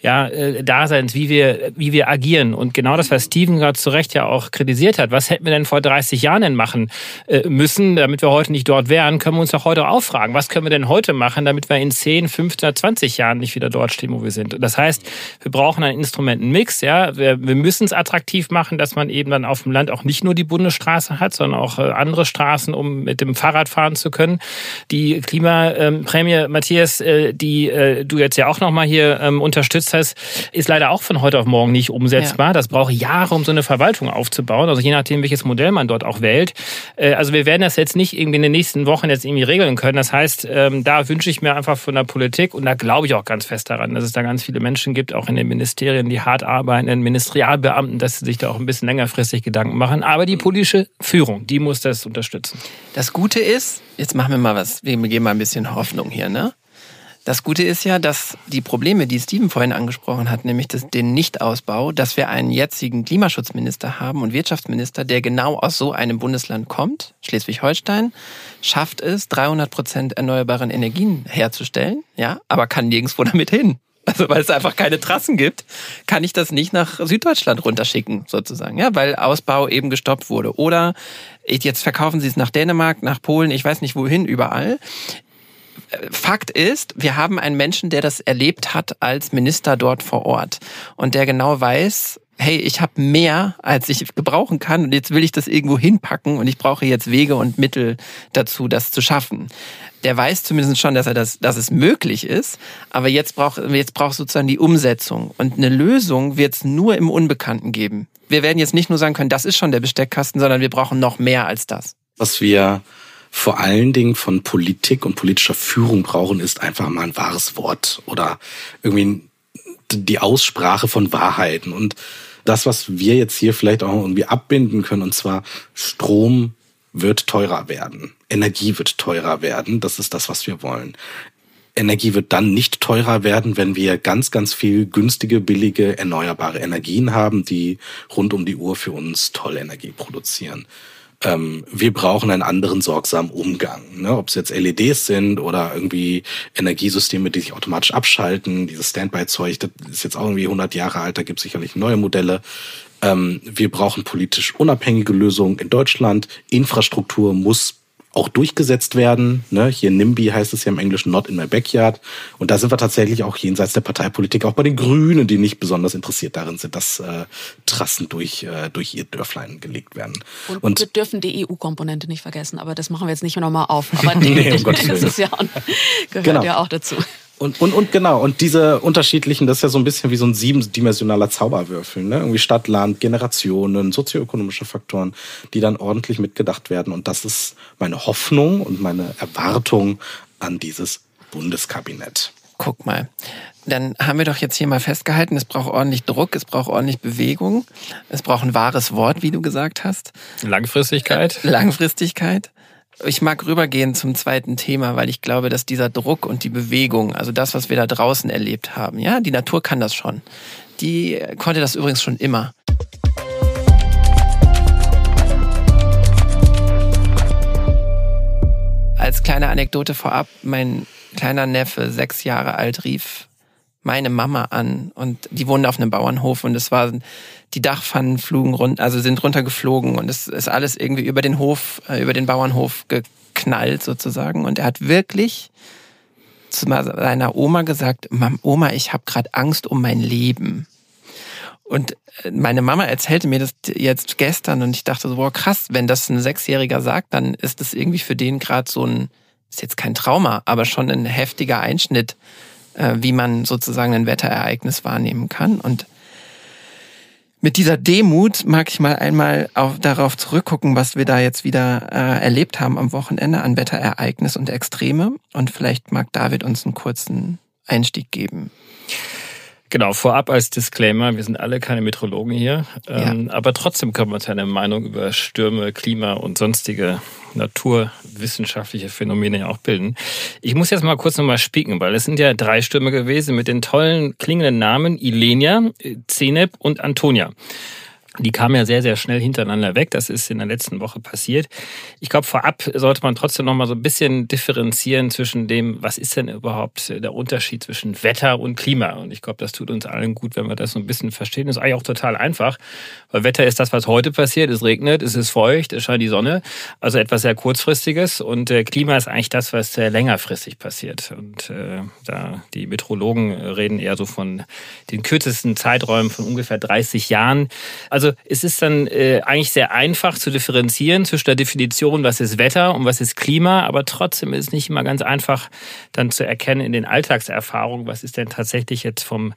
ja, äh, Daseins, wie wir, wie wir agieren. Und genau das, was Steven gerade zu Recht ja auch kritisiert hat, was hätten wir denn vor 30 Jahren denn machen äh, müssen, damit wir heute nicht dort wären, können wir uns doch heute auch fragen, was können wir denn heute machen, damit wir in 10, 15, 20 Jahren nicht wieder dort stehen, wo wir sind. Das heißt, wir brauchen brauchen einen Instrumentenmix. Ja, wir, wir müssen es attraktiv machen, dass man eben dann auf dem Land auch nicht nur die Bundesstraße hat, sondern auch äh, andere Straßen, um mit dem Fahrrad fahren zu können. Die Klimaprämie, Matthias, äh, die äh, du jetzt ja auch nochmal hier ähm, unterstützt hast, ist leider auch von heute auf morgen nicht umsetzbar. Ja. Das braucht Jahre, um so eine Verwaltung aufzubauen. Also je nachdem, welches Modell man dort auch wählt. Also wir werden das jetzt nicht irgendwie in den nächsten Wochen jetzt irgendwie regeln können. Das heißt, ähm, da wünsche ich mir einfach von der Politik und da glaube ich auch ganz fest daran, dass es da ganz viele Menschen gibt, auch in den Ministerien, die hart arbeitenden Ministerialbeamten, dass sie sich da auch ein bisschen längerfristig Gedanken machen. Aber die politische Führung, die muss das unterstützen. Das Gute ist, jetzt machen wir mal was, wir geben mal ein bisschen Hoffnung hier, ne? Das Gute ist ja, dass die Probleme, die Steven vorhin angesprochen hat, nämlich das, den Nichtausbau, dass wir einen jetzigen Klimaschutzminister haben und Wirtschaftsminister, der genau aus so einem Bundesland kommt, Schleswig-Holstein, schafft es, 300 Prozent erneuerbaren Energien herzustellen, ja, aber kann nirgendwo damit hin. Also weil es einfach keine Trassen gibt, kann ich das nicht nach Süddeutschland runterschicken, sozusagen, ja, weil Ausbau eben gestoppt wurde. Oder jetzt verkaufen sie es nach Dänemark, nach Polen, ich weiß nicht wohin, überall. Fakt ist, wir haben einen Menschen, der das erlebt hat als Minister dort vor Ort und der genau weiß, hey, ich habe mehr, als ich gebrauchen kann und jetzt will ich das irgendwo hinpacken und ich brauche jetzt Wege und Mittel dazu, das zu schaffen. Der weiß zumindest schon, dass er das, dass es möglich ist, aber jetzt braucht jetzt braucht sozusagen die Umsetzung und eine Lösung wird es nur im Unbekannten geben. Wir werden jetzt nicht nur sagen können, das ist schon der Besteckkasten, sondern wir brauchen noch mehr als das. Was wir vor allen Dingen von Politik und politischer Führung brauchen, ist einfach mal ein wahres Wort oder irgendwie die Aussprache von Wahrheiten und das, was wir jetzt hier vielleicht auch irgendwie abbinden können, und zwar Strom wird teurer werden. Energie wird teurer werden. Das ist das, was wir wollen. Energie wird dann nicht teurer werden, wenn wir ganz, ganz viel günstige, billige, erneuerbare Energien haben, die rund um die Uhr für uns tolle Energie produzieren ähm, wir brauchen einen anderen sorgsamen Umgang. Ne? Ob es jetzt LEDs sind oder irgendwie Energiesysteme, die sich automatisch abschalten. Dieses Standby-Zeug, das ist jetzt auch irgendwie 100 Jahre alt, da gibt es sicherlich neue Modelle. Ähm, wir brauchen politisch unabhängige Lösungen in Deutschland. Infrastruktur muss auch durchgesetzt werden. Ne? Hier NIMBY heißt es ja im Englischen Not in my backyard. Und da sind wir tatsächlich auch jenseits der Parteipolitik, auch bei den Grünen, die nicht besonders interessiert darin sind, dass äh, Trassen durch, äh, durch ihr Dörflein gelegt werden. Und, und wir dürfen die EU-Komponente nicht vergessen, aber das machen wir jetzt nicht nochmal auf. Aber nee, um das ist ja, gehört genau. ja auch dazu. Und, und, und genau, und diese unterschiedlichen, das ist ja so ein bisschen wie so ein siebendimensionaler Zauberwürfel, ne? Irgendwie Stadt, Land, Generationen, sozioökonomische Faktoren, die dann ordentlich mitgedacht werden. Und das ist meine Hoffnung und meine Erwartung an dieses Bundeskabinett. Guck mal. Dann haben wir doch jetzt hier mal festgehalten, es braucht ordentlich Druck, es braucht ordentlich Bewegung, es braucht ein wahres Wort, wie du gesagt hast. Langfristigkeit. Langfristigkeit. Ich mag rübergehen zum zweiten Thema, weil ich glaube, dass dieser Druck und die Bewegung, also das, was wir da draußen erlebt haben, ja, die Natur kann das schon. Die konnte das übrigens schon immer. Als kleine Anekdote vorab, mein kleiner Neffe, sechs Jahre alt, rief meine Mama an und die wohnen auf einem Bauernhof und es war die Dachpfannen flogen rund, also sind runtergeflogen und es ist alles irgendwie über den Hof, äh, über den Bauernhof geknallt sozusagen und er hat wirklich zu seiner Oma gesagt, Oma, ich habe gerade Angst um mein Leben. Und äh, meine Mama erzählte mir das jetzt gestern und ich dachte so, boah, krass, wenn das ein Sechsjähriger sagt, dann ist das irgendwie für den gerade so ein, ist jetzt kein Trauma, aber schon ein heftiger Einschnitt, äh, wie man sozusagen ein Wetterereignis wahrnehmen kann. Und mit dieser Demut mag ich mal einmal auf, darauf zurückgucken, was wir da jetzt wieder äh, erlebt haben am Wochenende an Wetterereignis und Extreme. Und vielleicht mag David uns einen kurzen Einstieg geben. Genau, vorab als Disclaimer, wir sind alle keine Meteorologen hier, ja. ähm, aber trotzdem können wir uns eine Meinung über Stürme, Klima und sonstige naturwissenschaftliche Phänomene ja auch bilden. Ich muss jetzt mal kurz nochmal spieken, weil es sind ja drei Stürme gewesen mit den tollen klingenden Namen Ilenia, Zeneb und Antonia. Die kamen ja sehr, sehr schnell hintereinander weg. Das ist in der letzten Woche passiert. Ich glaube, vorab sollte man trotzdem noch mal so ein bisschen differenzieren zwischen dem, was ist denn überhaupt der Unterschied zwischen Wetter und Klima. Und ich glaube, das tut uns allen gut, wenn wir das so ein bisschen verstehen. Das ist eigentlich auch total einfach, weil Wetter ist das, was heute passiert. Es regnet, es ist feucht, es scheint die Sonne. Also etwas sehr kurzfristiges. Und äh, Klima ist eigentlich das, was sehr längerfristig passiert. Und äh, da die Meteorologen reden eher so von den kürzesten Zeiträumen von ungefähr 30 Jahren. Also also es ist dann äh, eigentlich sehr einfach zu differenzieren zwischen der Definition, was ist Wetter und was ist Klima, aber trotzdem ist es nicht immer ganz einfach dann zu erkennen in den Alltagserfahrungen, was ist denn tatsächlich jetzt vom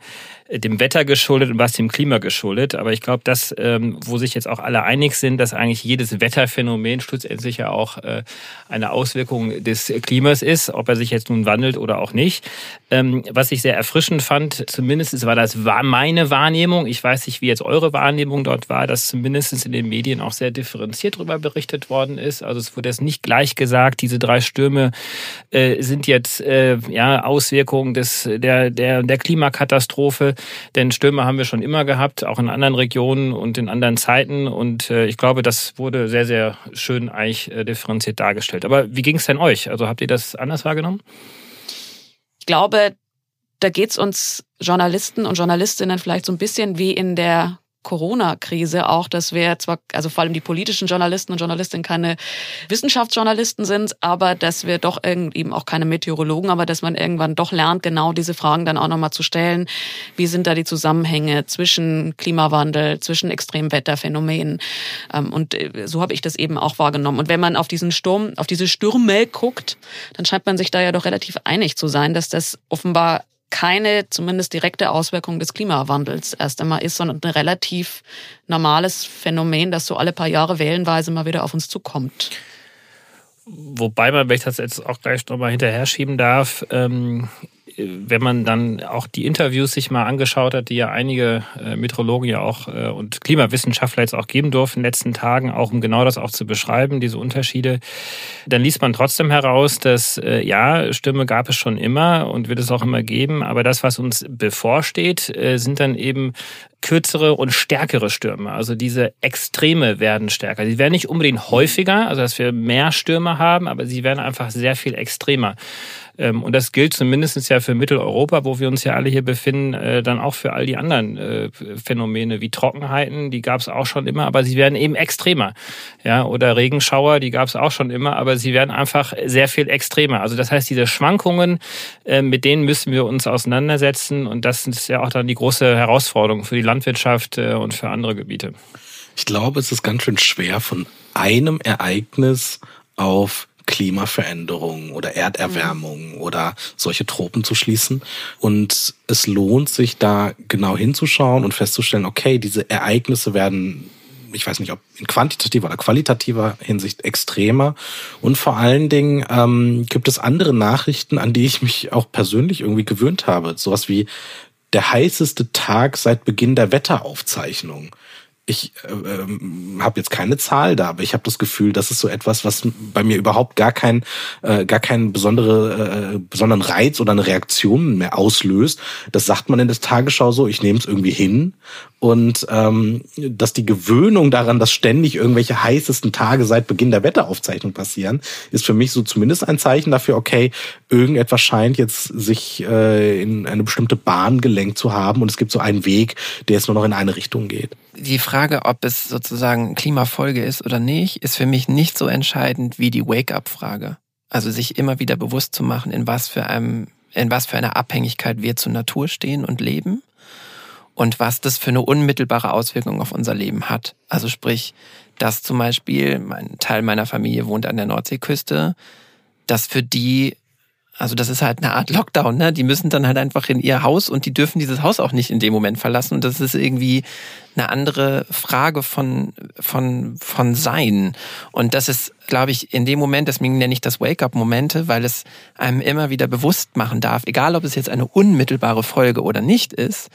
dem Wetter geschuldet und was dem Klima geschuldet. Aber ich glaube, das, ähm, wo sich jetzt auch alle einig sind, dass eigentlich jedes Wetterphänomen schlussendlich ja auch äh, eine Auswirkung des Klimas ist, ob er sich jetzt nun wandelt oder auch nicht. Ähm, was ich sehr erfrischend fand, zumindest war das war meine Wahrnehmung. Ich weiß nicht, wie jetzt eure Wahrnehmung dort war, dass zumindest in den Medien auch sehr differenziert darüber berichtet worden ist. Also es wurde jetzt nicht gleich gesagt, diese drei Stürme äh, sind jetzt äh, ja Auswirkungen des der der der Klimakatastrophe, denn Stürme haben wir schon immer gehabt, auch in anderen Regionen und in anderen Zeiten. Und äh, ich glaube, das wurde sehr sehr schön eigentlich äh, differenziert dargestellt. Aber wie ging es denn euch? Also habt ihr das anders wahrgenommen? Ich glaube, da geht es uns Journalisten und Journalistinnen vielleicht so ein bisschen wie in der Corona-Krise auch, dass wir zwar, also vor allem die politischen Journalisten und Journalistinnen keine Wissenschaftsjournalisten sind, aber dass wir doch eben auch keine Meteorologen, aber dass man irgendwann doch lernt, genau diese Fragen dann auch nochmal zu stellen. Wie sind da die Zusammenhänge zwischen Klimawandel, zwischen Extremwetterphänomenen? Ähm, und äh, so habe ich das eben auch wahrgenommen. Und wenn man auf diesen Sturm, auf diese Stürme guckt, dann scheint man sich da ja doch relativ einig zu sein, dass das offenbar keine zumindest direkte Auswirkung des Klimawandels erst einmal ist, sondern ein relativ normales Phänomen, das so alle paar Jahre wählenweise mal wieder auf uns zukommt. Wobei man, wenn ich das jetzt auch gleich nochmal hinterher schieben darf, ähm, wenn man dann auch die Interviews sich mal angeschaut hat, die ja einige äh, Meteorologen ja auch äh, und Klimawissenschaftler jetzt auch geben durften in den letzten Tagen, auch um genau das auch zu beschreiben, diese Unterschiede, dann liest man trotzdem heraus, dass äh, ja, Stürme gab es schon immer und wird es auch immer geben, aber das, was uns bevorsteht, äh, sind dann eben kürzere und stärkere Stürme. Also diese Extreme werden stärker. Sie werden nicht unbedingt häufiger, also dass wir mehr Stürme haben, aber sie werden einfach sehr viel extremer. Ähm, und das gilt zumindest ja für Mitteleuropa, wo wir uns ja alle hier befinden, äh, dann auch für all die anderen äh, Phänomene wie Trockenheiten, die gab es auch schon immer, aber sie werden eben extremer. Ja, oder Regenschauer, die gab es auch schon immer, aber sie werden einfach sehr viel extremer. Also das heißt, diese Schwankungen, äh, mit denen müssen wir uns auseinandersetzen und das ist ja auch dann die große Herausforderung für die Landwirtschaft und für andere Gebiete. Ich glaube, es ist ganz schön schwer von einem Ereignis auf Klimaveränderung oder Erderwärmung mhm. oder solche Tropen zu schließen. Und es lohnt sich da genau hinzuschauen und festzustellen, okay, diese Ereignisse werden ich weiß nicht, ob in quantitativer oder qualitativer Hinsicht extremer. Und vor allen Dingen ähm, gibt es andere Nachrichten, an die ich mich auch persönlich irgendwie gewöhnt habe. Sowas wie der heißeste Tag seit Beginn der Wetteraufzeichnung ich äh, ähm, habe jetzt keine Zahl da, aber ich habe das Gefühl, das ist so etwas, was bei mir überhaupt gar kein äh, gar keinen besondere äh, besonderen Reiz oder eine Reaktion mehr auslöst. Das sagt man in der Tagesschau so, ich nehme es irgendwie hin und ähm, dass die Gewöhnung daran, dass ständig irgendwelche heißesten Tage seit Beginn der Wetteraufzeichnung passieren, ist für mich so zumindest ein Zeichen dafür, okay, irgendetwas scheint jetzt sich äh, in eine bestimmte Bahn gelenkt zu haben und es gibt so einen Weg, der jetzt nur noch in eine Richtung geht die Frage, ob es sozusagen Klimafolge ist oder nicht, ist für mich nicht so entscheidend wie die Wake-up-Frage. Also sich immer wieder bewusst zu machen, in was für einem, in was für einer Abhängigkeit wir zur Natur stehen und leben und was das für eine unmittelbare Auswirkung auf unser Leben hat. Also sprich, dass zum Beispiel ein Teil meiner Familie wohnt an der Nordseeküste, dass für die also das ist halt eine Art Lockdown, ne? Die müssen dann halt einfach in ihr Haus und die dürfen dieses Haus auch nicht in dem Moment verlassen. Und das ist irgendwie eine andere Frage von, von, von Sein. Und das ist, glaube ich, in dem Moment, deswegen nenne ich das Wake-up-Momente, weil es einem immer wieder bewusst machen darf, egal ob es jetzt eine unmittelbare Folge oder nicht ist,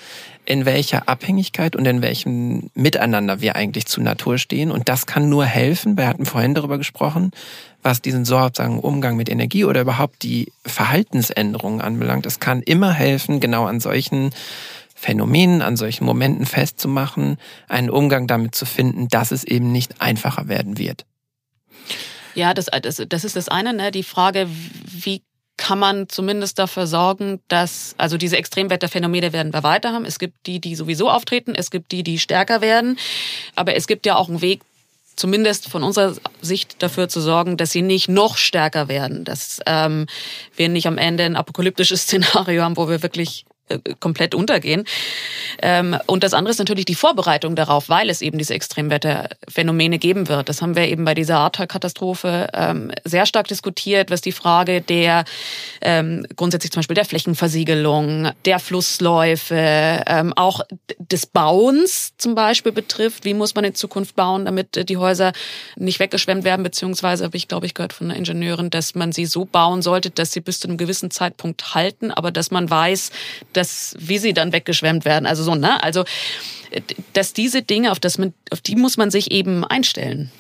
in welcher Abhängigkeit und in welchem Miteinander wir eigentlich zu Natur stehen. Und das kann nur helfen, wir hatten vorhin darüber gesprochen, was diesen sozusagen Umgang mit Energie oder überhaupt die Verhaltensänderungen anbelangt. Es kann immer helfen, genau an solchen Phänomenen, an solchen Momenten festzumachen, einen Umgang damit zu finden, dass es eben nicht einfacher werden wird. Ja, das, das, das ist das eine, ne? die Frage, wie kann man zumindest dafür sorgen, dass, also diese Extremwetterphänomene werden wir weiter haben. Es gibt die, die sowieso auftreten, es gibt die, die stärker werden. Aber es gibt ja auch einen Weg, zumindest von unserer Sicht dafür zu sorgen, dass sie nicht noch stärker werden, dass ähm, wir nicht am Ende ein apokalyptisches Szenario haben, wo wir wirklich komplett untergehen. Ähm, und das andere ist natürlich die Vorbereitung darauf, weil es eben diese Extremwetterphänomene geben wird. Das haben wir eben bei dieser Ahrtal-Katastrophe ähm, sehr stark diskutiert, was die Frage der ähm, grundsätzlich zum Beispiel der Flächenversiegelung, der Flussläufe, auch des Bauens zum Beispiel betrifft. Wie muss man in Zukunft bauen, damit die Häuser nicht weggeschwemmt werden, beziehungsweise habe ich, glaube ich, gehört von einer Ingenieurin, dass man sie so bauen sollte, dass sie bis zu einem gewissen Zeitpunkt halten, aber dass man weiß, das, wie sie dann weggeschwemmt werden. Also so, ne? Also, dass diese Dinge, auf, das man, auf die muss man sich eben einstellen.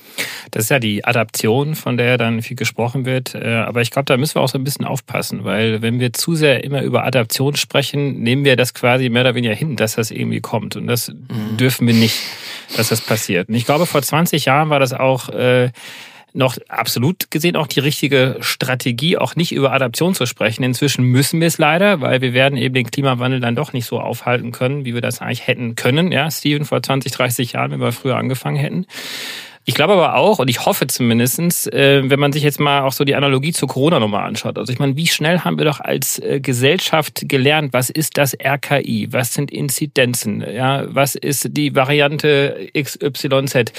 Das ist ja die Adaption, von der dann viel gesprochen wird. Äh, aber ich glaube, da müssen wir auch so ein bisschen aufpassen, weil wenn wir zu sehr immer über Adaption sprechen, nehmen wir das quasi mehr oder weniger hin, dass das irgendwie kommt. Und das mhm. dürfen wir nicht, dass das passiert. Und ich glaube, vor 20 Jahren war das auch äh, noch absolut gesehen auch die richtige Strategie, auch nicht über Adaption zu sprechen. Inzwischen müssen wir es leider, weil wir werden eben den Klimawandel dann doch nicht so aufhalten können, wie wir das eigentlich hätten können. Ja, Steven, vor 20, 30 Jahren, wenn wir früher angefangen hätten. Ich glaube aber auch, und ich hoffe zumindestens, äh, wenn man sich jetzt mal auch so die Analogie zur Corona nochmal anschaut. Also ich meine, wie schnell haben wir doch als äh, Gesellschaft gelernt, was ist das RKI? Was sind Inzidenzen? Ja, was ist die Variante XYZ?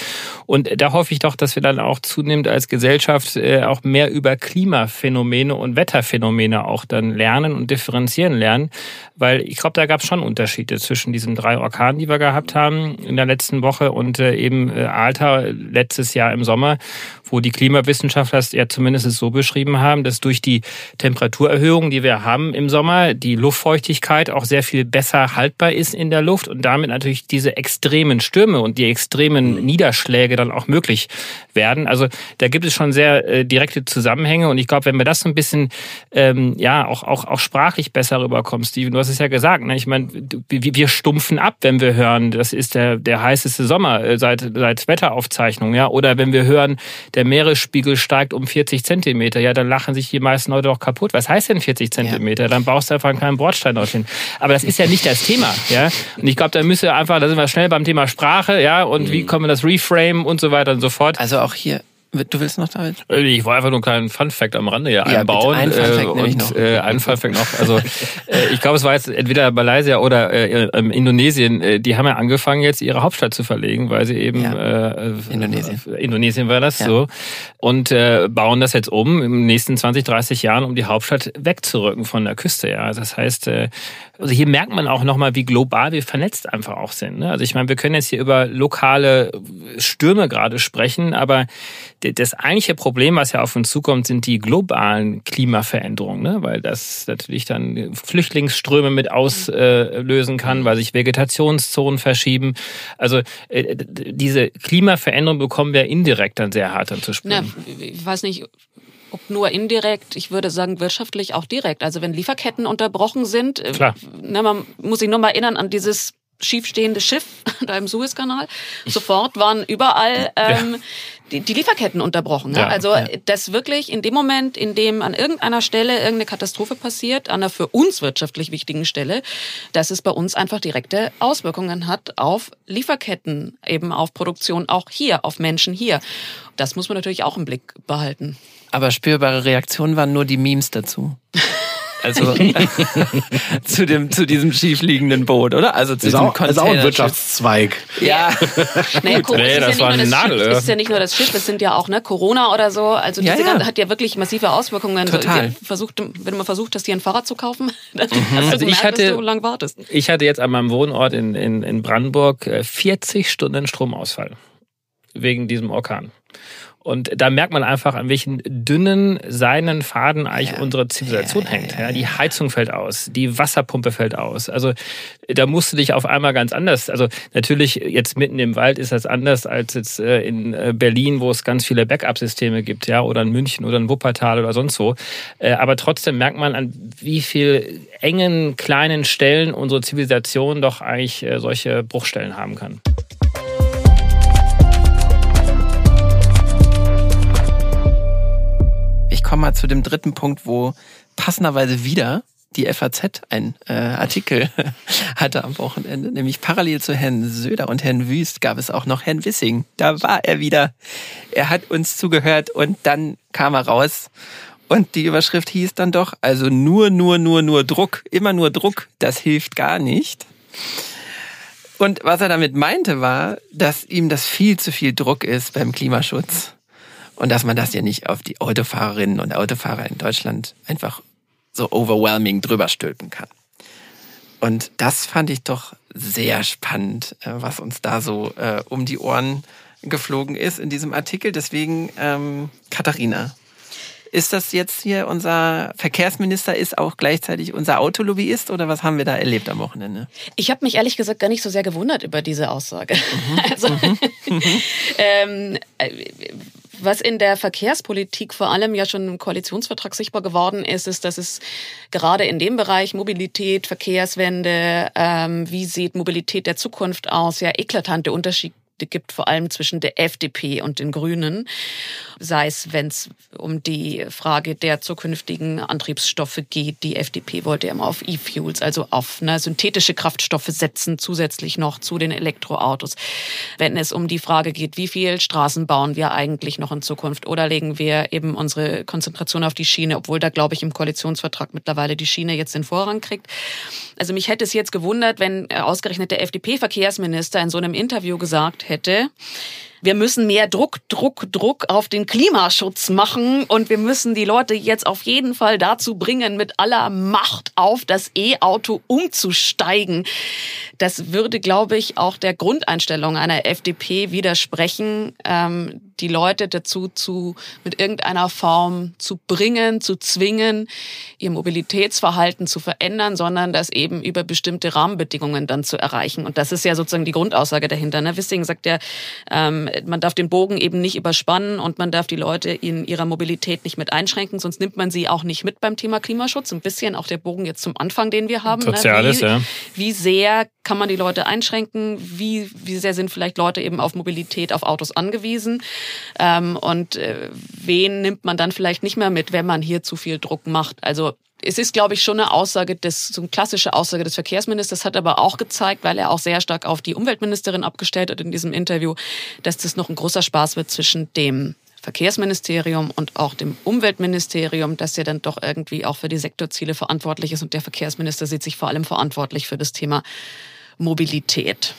Und da hoffe ich doch, dass wir dann auch zunehmend als Gesellschaft äh, auch mehr über Klimaphänomene und Wetterphänomene auch dann lernen und differenzieren lernen. Weil ich glaube, da gab es schon Unterschiede zwischen diesen drei Orkanen, die wir gehabt haben in der letzten Woche und eben Alter letztes Jahr im Sommer, wo die Klimawissenschaftler es ja zumindest so beschrieben haben, dass durch die Temperaturerhöhung, die wir haben im Sommer, die Luftfeuchtigkeit auch sehr viel besser haltbar ist in der Luft und damit natürlich diese extremen Stürme und die extremen mhm. Niederschläge dann auch möglich werden. Also da gibt es schon sehr äh, direkte Zusammenhänge und ich glaube, wenn wir das so ein bisschen ähm, ja auch, auch, auch sprachlich besser rüberkommen, Steven, du hast es ja gesagt, ne? ich meine, wir stumpfen ab, wenn wir hören, das ist der, der heißeste Sommer äh, seit, seit Wetteraufzeichnung, ja, oder wenn wir hören, der Meeresspiegel steigt um 40 Zentimeter, ja, dann lachen sich die meisten Leute doch kaputt. Was heißt denn 40 Zentimeter? Ja. Dann baust du einfach einen kleinen Bordstein dorthin. Aber das ist ja nicht das Thema, ja. Und ich glaube, da müsste einfach, da sind wir schnell beim Thema Sprache, ja, und mhm. wie kommen wir das Reframe und so weiter und so fort. Also auch hier Du willst noch damit? Äh, ich wollte einfach nur einen kleinen Fun-Fact am Rande hier ja, einbauen. Einen Fun-Fact äh, und, noch. Äh, einen Fun-Fact noch. Also äh, ich glaube, es war jetzt entweder Malaysia oder äh, Indonesien. Äh, die haben ja angefangen, jetzt ihre Hauptstadt zu verlegen, weil sie eben ja. äh, Indonesien. Indonesien war das ja. so. Und äh, bauen das jetzt um, im nächsten 20, 30 Jahren, um die Hauptstadt wegzurücken von der Küste. Ja, das heißt, äh, also hier merkt man auch nochmal, wie global wir vernetzt einfach auch sind. Ne? Also ich meine, wir können jetzt hier über lokale Stürme gerade sprechen, aber das eigentliche Problem, was ja auf uns zukommt, sind die globalen Klimaveränderungen, ne? weil das natürlich dann Flüchtlingsströme mit auslösen kann, weil sich Vegetationszonen verschieben. Also äh, diese Klimaveränderung bekommen wir indirekt dann sehr hart dann zu spüren. Na, ich weiß nicht, ob nur indirekt, ich würde sagen wirtschaftlich auch direkt. Also wenn Lieferketten unterbrochen sind, äh, Klar. Ne, man muss sich nur mal erinnern an dieses schiefstehende Schiff da im Suezkanal. Sofort waren überall ähm, ja. die, die, Lieferketten unterbrochen. Ja, also ja. das wirklich in dem Moment, in dem an irgendeiner Stelle irgendeine Katastrophe passiert, an einer für uns wirtschaftlich wichtigen Stelle, dass es bei uns einfach direkte Auswirkungen hat auf Lieferketten, eben auf Produktion auch hier, auf Menschen hier. Das muss man natürlich auch im Blick behalten. Aber spürbare Reaktionen waren nur die Memes dazu. Also zu dem zu diesem schiefliegenden Boot, oder? Also zu ist diesem auch, Container. Ist auch ein Wirtschaftszweig. Ja. naja, Gut, nee, das ja war ein Nagel. Es ist ja nicht nur das Schiff, es sind ja auch ne Corona oder so. Also diese ja, ja. hat ja wirklich massive Auswirkungen. Total. Versucht, wenn man versucht, hast, dir ein Fahrrad zu kaufen, dann mhm. hast also ich hatte, dass du lang wartest. Ich hatte jetzt an meinem Wohnort in, in, in Brandenburg 40 äh, Stunden Stromausfall wegen diesem Orkan. Und da merkt man einfach, an welchen dünnen seinen Faden eigentlich ja. unsere Zivilisation ja, hängt. Ja, die Heizung fällt aus, die Wasserpumpe fällt aus. Also da musst du dich auf einmal ganz anders. Also natürlich jetzt mitten im Wald ist das anders als jetzt äh, in äh, Berlin, wo es ganz viele Backup-Systeme gibt, ja, oder in München oder in Wuppertal oder sonst wo. Äh, aber trotzdem merkt man, an wie viel engen kleinen Stellen unsere Zivilisation doch eigentlich solche Bruchstellen haben kann. Komme mal zu dem dritten Punkt, wo passenderweise wieder die FAZ ein äh, Artikel hatte am Wochenende, nämlich parallel zu Herrn Söder und Herrn Wüst gab es auch noch Herrn Wissing. Da war er wieder. Er hat uns zugehört und dann kam er raus und die Überschrift hieß dann doch, also nur, nur, nur, nur Druck, immer nur Druck, das hilft gar nicht. Und was er damit meinte war, dass ihm das viel zu viel Druck ist beim Klimaschutz und dass man das ja nicht auf die Autofahrerinnen und Autofahrer in Deutschland einfach so overwhelming drüber stülpen kann. Und das fand ich doch sehr spannend, äh, was uns da so äh, um die Ohren geflogen ist in diesem Artikel. Deswegen, ähm, Katharina, ist das jetzt hier unser Verkehrsminister, ist auch gleichzeitig unser Autolobbyist oder was haben wir da erlebt am Wochenende? Ich habe mich ehrlich gesagt gar nicht so sehr gewundert über diese Aussage. Mhm. Also, mhm. ähm, äh, was in der Verkehrspolitik vor allem ja schon im Koalitionsvertrag sichtbar geworden ist, ist, dass es gerade in dem Bereich Mobilität, Verkehrswende, ähm, wie sieht Mobilität der Zukunft aus, ja eklatante Unterschiede gibt, vor allem zwischen der FDP und den Grünen sei es, wenn es um die Frage der zukünftigen Antriebsstoffe geht. Die FDP wollte ja immer auf E-Fuels, also auf ne, synthetische Kraftstoffe setzen, zusätzlich noch zu den Elektroautos. Wenn es um die Frage geht, wie viel Straßen bauen wir eigentlich noch in Zukunft oder legen wir eben unsere Konzentration auf die Schiene, obwohl da, glaube ich, im Koalitionsvertrag mittlerweile die Schiene jetzt den Vorrang kriegt. Also mich hätte es jetzt gewundert, wenn ausgerechnet der FDP-Verkehrsminister in so einem Interview gesagt hätte, wir müssen mehr Druck, Druck, Druck auf den Klimaschutz machen und wir müssen die Leute jetzt auf jeden Fall dazu bringen, mit aller Macht auf das E-Auto umzusteigen. Das würde, glaube ich, auch der Grundeinstellung einer FDP widersprechen, ähm, die Leute dazu zu, mit irgendeiner Form zu bringen, zu zwingen, ihr Mobilitätsverhalten zu verändern, sondern das eben über bestimmte Rahmenbedingungen dann zu erreichen. Und das ist ja sozusagen die Grundaussage dahinter. Ne? Wissing sagt ja, ähm, man darf den Bogen eben nicht überspannen und man darf die Leute in ihrer Mobilität nicht mit einschränken, sonst nimmt man sie auch nicht mit beim Thema Klimaschutz. Ein bisschen auch der Bogen jetzt zum Anfang, den wir haben. Ne? Soziales, ne? wie, ja. Wie sehr kann man die Leute einschränken? Wie, wie sehr sind vielleicht Leute eben auf Mobilität, auf Autos angewiesen? Ähm, und äh, wen nimmt man dann vielleicht nicht mehr mit, wenn man hier zu viel Druck macht? Also es ist, glaube ich, schon eine Aussage des, so eine klassische Aussage des Verkehrsministers, hat aber auch gezeigt, weil er auch sehr stark auf die Umweltministerin abgestellt hat in diesem Interview, dass das noch ein großer Spaß wird zwischen dem Verkehrsministerium und auch dem Umweltministerium, dass ja dann doch irgendwie auch für die Sektorziele verantwortlich ist und der Verkehrsminister sieht sich vor allem verantwortlich für das Thema Mobilität.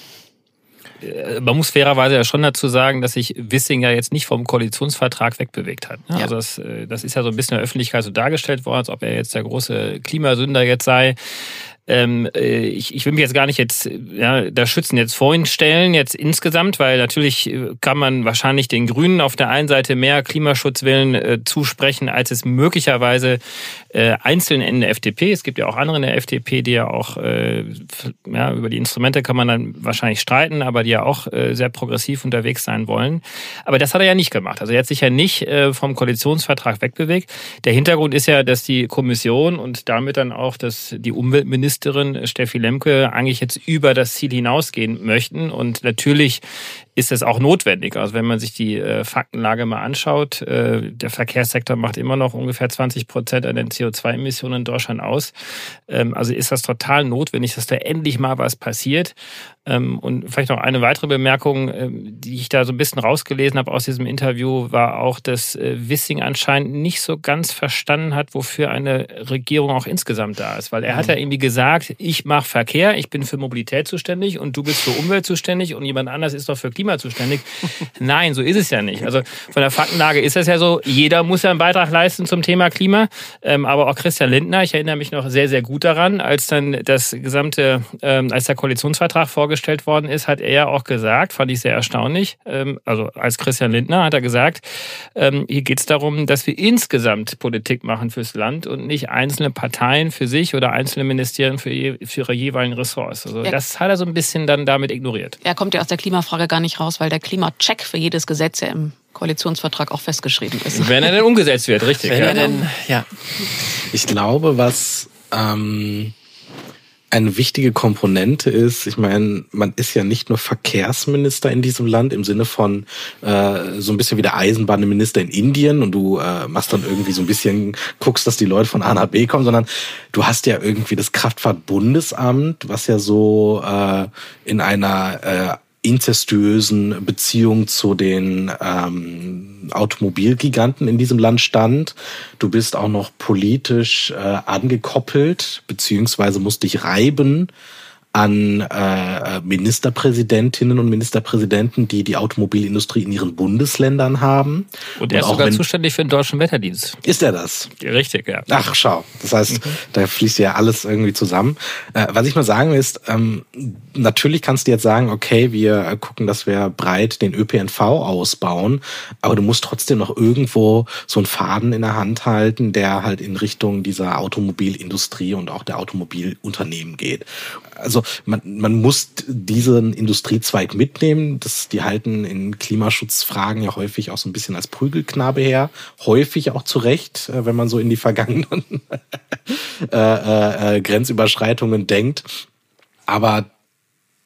Äh, man muss fairerweise ja schon dazu sagen, dass sich Wissing ja jetzt nicht vom Koalitionsvertrag wegbewegt hat. Ne? Ja. Also das, äh, das ist ja so ein bisschen in der Öffentlichkeit so dargestellt worden, als ob er jetzt der große Klimasünder jetzt sei. Ähm, äh, ich, ich will mich jetzt gar nicht jetzt ja, da schützen jetzt vorhin stellen jetzt insgesamt, weil natürlich kann man wahrscheinlich den Grünen auf der einen Seite mehr Klimaschutzwillen äh, zusprechen, als es möglicherweise äh, einzeln in der FDP. Es gibt ja auch andere in der FDP, die ja auch äh, ja, über die Instrumente kann man dann wahrscheinlich streiten, aber die ja auch äh, sehr progressiv unterwegs sein wollen. Aber das hat er ja nicht gemacht. Also er hat sich ja nicht äh, vom Koalitionsvertrag wegbewegt. Der Hintergrund ist ja, dass die Kommission und damit dann auch dass die Umweltminister Ministerin Steffi Lemke eigentlich jetzt über das Ziel hinausgehen möchten. Und natürlich ist es auch notwendig. Also wenn man sich die äh, Faktenlage mal anschaut, äh, der Verkehrssektor macht immer noch ungefähr 20 Prozent an den CO2-Emissionen in Deutschland aus. Ähm, also ist das total notwendig, dass da endlich mal was passiert. Ähm, und vielleicht noch eine weitere Bemerkung, äh, die ich da so ein bisschen rausgelesen habe aus diesem Interview, war auch, dass äh, Wissing anscheinend nicht so ganz verstanden hat, wofür eine Regierung auch insgesamt da ist. Weil er hat ja irgendwie gesagt, ich mache Verkehr, ich bin für Mobilität zuständig und du bist für Umwelt zuständig und jemand anders ist doch für Klima Klima zuständig. Nein, so ist es ja nicht. Also von der Faktenlage ist es ja so, jeder muss ja einen Beitrag leisten zum Thema Klima. Ähm, aber auch Christian Lindner, ich erinnere mich noch sehr, sehr gut daran, als dann das gesamte, ähm, als der Koalitionsvertrag vorgestellt worden ist, hat er auch gesagt, fand ich sehr erstaunlich, ähm, also als Christian Lindner hat er gesagt, hier geht es darum, dass wir insgesamt Politik machen fürs Land und nicht einzelne Parteien für sich oder einzelne Ministerien für ihre jeweiligen Ressorts. Also ja. das hat er so ein bisschen dann damit ignoriert. Er kommt ja aus der Klimafrage gar nicht raus, weil der Klimacheck für jedes Gesetz ja im Koalitionsvertrag auch festgeschrieben ist. Wenn er denn umgesetzt wird, richtig. Wenn ja. er denn, ja. Ich glaube, was ähm, eine wichtige Komponente ist, ich meine, man ist ja nicht nur Verkehrsminister in diesem Land im Sinne von äh, so ein bisschen wie der Eisenbahnminister in Indien und du äh, machst dann irgendwie so ein bisschen, guckst, dass die Leute von A nach B kommen, sondern du hast ja irgendwie das Kraftfahrtbundesamt, was ja so äh, in einer äh, inzestuösen Beziehung zu den ähm, Automobilgiganten in diesem Land stand. Du bist auch noch politisch äh, angekoppelt, beziehungsweise musst dich reiben an äh, Ministerpräsidentinnen und Ministerpräsidenten, die die Automobilindustrie in ihren Bundesländern haben. Und er ist sogar wenn, zuständig für den deutschen Wetterdienst. Ist er das? Richtig, ja. Ach, schau. Das heißt, mhm. da fließt ja alles irgendwie zusammen. Äh, was ich mal sagen will, ist, ähm, natürlich kannst du jetzt sagen, okay, wir gucken, dass wir breit den ÖPNV ausbauen, aber du musst trotzdem noch irgendwo so einen Faden in der Hand halten, der halt in Richtung dieser Automobilindustrie und auch der Automobilunternehmen geht. Also man, man muss diesen Industriezweig mitnehmen. Das, die halten in Klimaschutzfragen ja häufig auch so ein bisschen als Prügelknabe her. Häufig auch zu Recht, äh, wenn man so in die vergangenen äh, äh, äh, Grenzüberschreitungen denkt. Aber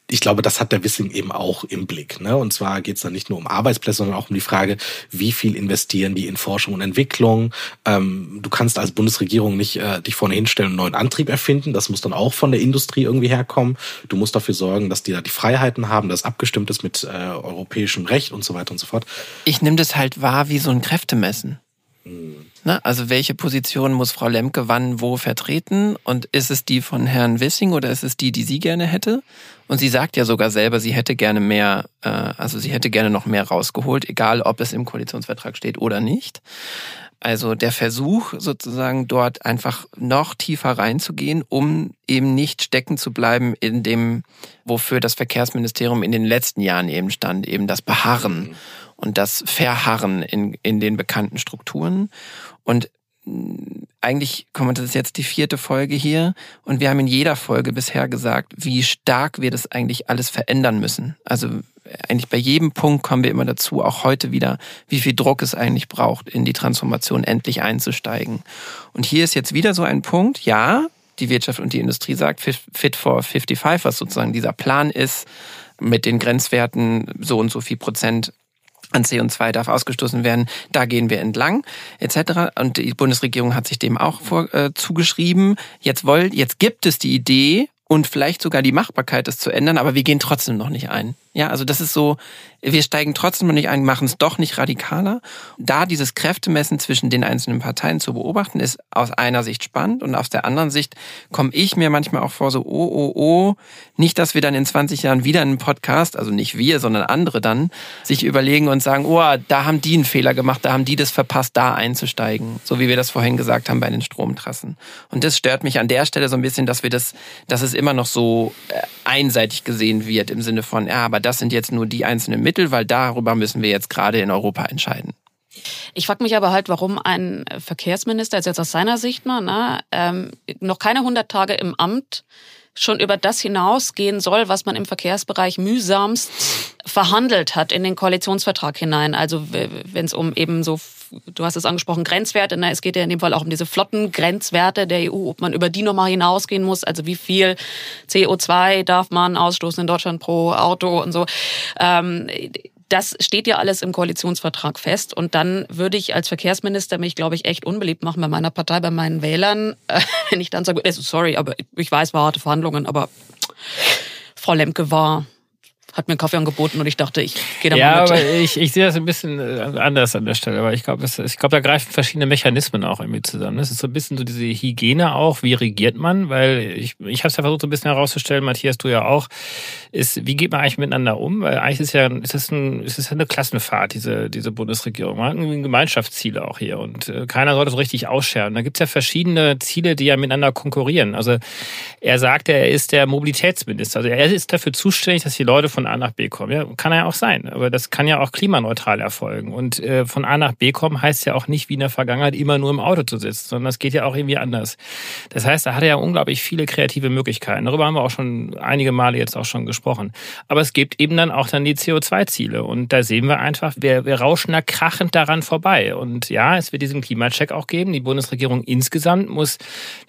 ich glaube, das hat der Wissing eben auch im Blick. Ne? Und zwar geht es dann nicht nur um Arbeitsplätze, sondern auch um die Frage, wie viel investieren die in Forschung und Entwicklung. Ähm, du kannst als Bundesregierung nicht äh, dich vorne hinstellen und einen neuen Antrieb erfinden. Das muss dann auch von der Industrie irgendwie herkommen. Du musst dafür sorgen, dass die da die Freiheiten haben, dass abgestimmt ist mit äh, europäischem Recht und so weiter und so fort. Ich nehme das halt wahr wie so ein Kräftemessen. Ne? Also welche Position muss Frau Lemke wann wo vertreten? Und ist es die von Herrn Wissing oder ist es die, die sie gerne hätte? Und sie sagt ja sogar selber, sie hätte gerne mehr, äh, also sie hätte gerne noch mehr rausgeholt, egal ob es im Koalitionsvertrag steht oder nicht. Also der Versuch sozusagen dort einfach noch tiefer reinzugehen, um eben nicht stecken zu bleiben in dem, wofür das Verkehrsministerium in den letzten Jahren eben stand, eben das Beharren und das Verharren in, in den bekannten Strukturen. Und mm, eigentlich kommt das jetzt die vierte Folge hier und wir haben in jeder Folge bisher gesagt, wie stark wir das eigentlich alles verändern müssen. Also eigentlich bei jedem Punkt kommen wir immer dazu, auch heute wieder, wie viel Druck es eigentlich braucht, in die Transformation endlich einzusteigen. Und hier ist jetzt wieder so ein Punkt, ja, die Wirtschaft und die Industrie sagt Fit for 55, was sozusagen dieser Plan ist, mit den Grenzwerten so und so viel Prozent an CO2 darf ausgestoßen werden, da gehen wir entlang, etc. Und die Bundesregierung hat sich dem auch vor, äh, zugeschrieben. Jetzt wollt, jetzt gibt es die Idee und vielleicht sogar die Machbarkeit, das zu ändern, aber wir gehen trotzdem noch nicht ein. Ja, also das ist so, wir steigen trotzdem noch nicht ein, machen es doch nicht radikaler. Da dieses Kräftemessen zwischen den einzelnen Parteien zu beobachten, ist aus einer Sicht spannend und aus der anderen Sicht komme ich mir manchmal auch vor so, oh, oh, oh, nicht, dass wir dann in 20 Jahren wieder einen Podcast, also nicht wir, sondern andere dann, sich überlegen und sagen, oh, da haben die einen Fehler gemacht, da haben die das verpasst, da einzusteigen. So wie wir das vorhin gesagt haben bei den Stromtrassen. Und das stört mich an der Stelle so ein bisschen, dass wir das, dass es immer noch so äh, einseitig gesehen wird im Sinne von, ja, aber das sind jetzt nur die einzelnen Mittel, weil darüber müssen wir jetzt gerade in Europa entscheiden. Ich frage mich aber halt, warum ein Verkehrsminister, jetzt aus seiner Sicht mal, ne, ähm, noch keine 100 Tage im Amt schon über das hinausgehen soll, was man im Verkehrsbereich mühsamst verhandelt hat in den Koalitionsvertrag hinein. Also wenn es um eben so, du hast es angesprochen, Grenzwerte, ne? es geht ja in dem Fall auch um diese Flottengrenzwerte der EU, ob man über die nochmal hinausgehen muss, also wie viel CO2 darf man ausstoßen in Deutschland pro Auto und so. Ähm, das steht ja alles im Koalitionsvertrag fest. Und dann würde ich als Verkehrsminister mich, glaube ich, echt unbeliebt machen bei meiner Partei, bei meinen Wählern, wenn ich dann sage, sorry, aber ich weiß, war harte Verhandlungen, aber Frau Lemke war hat mir Kaffee angeboten und ich dachte, ich gehe da ja, mal mit. aber ich, ich sehe das ein bisschen äh, anders an der Stelle. Aber ich glaube, ich glaube, da greifen verschiedene Mechanismen auch irgendwie zusammen. Das ist so ein bisschen so diese Hygiene auch. Wie regiert man? Weil ich, ich habe es ja versucht, so ein bisschen herauszustellen, Matthias, du ja auch, ist, wie geht man eigentlich miteinander um? Weil eigentlich ist ja, ist das, ein, ist das eine Klassenfahrt, diese, diese Bundesregierung. Man hat irgendwie Gemeinschaftsziele auch hier und äh, keiner sollte so richtig ausscheren. Da gibt's ja verschiedene Ziele, die ja miteinander konkurrieren. Also er sagte, er ist der Mobilitätsminister. Also er ist dafür zuständig, dass die Leute von A nach B kommen. Ja, kann ja auch sein. Aber das kann ja auch klimaneutral erfolgen. Und äh, von A nach B kommen heißt ja auch nicht wie in der Vergangenheit immer nur im Auto zu sitzen, sondern das geht ja auch irgendwie anders. Das heißt, da hat er ja unglaublich viele kreative Möglichkeiten. Darüber haben wir auch schon einige Male jetzt auch schon gesprochen. Aber es gibt eben dann auch dann die CO2-Ziele. Und da sehen wir einfach, wir, wir rauschen da krachend daran vorbei. Und ja, es wird diesen Klimacheck auch geben. Die Bundesregierung insgesamt muss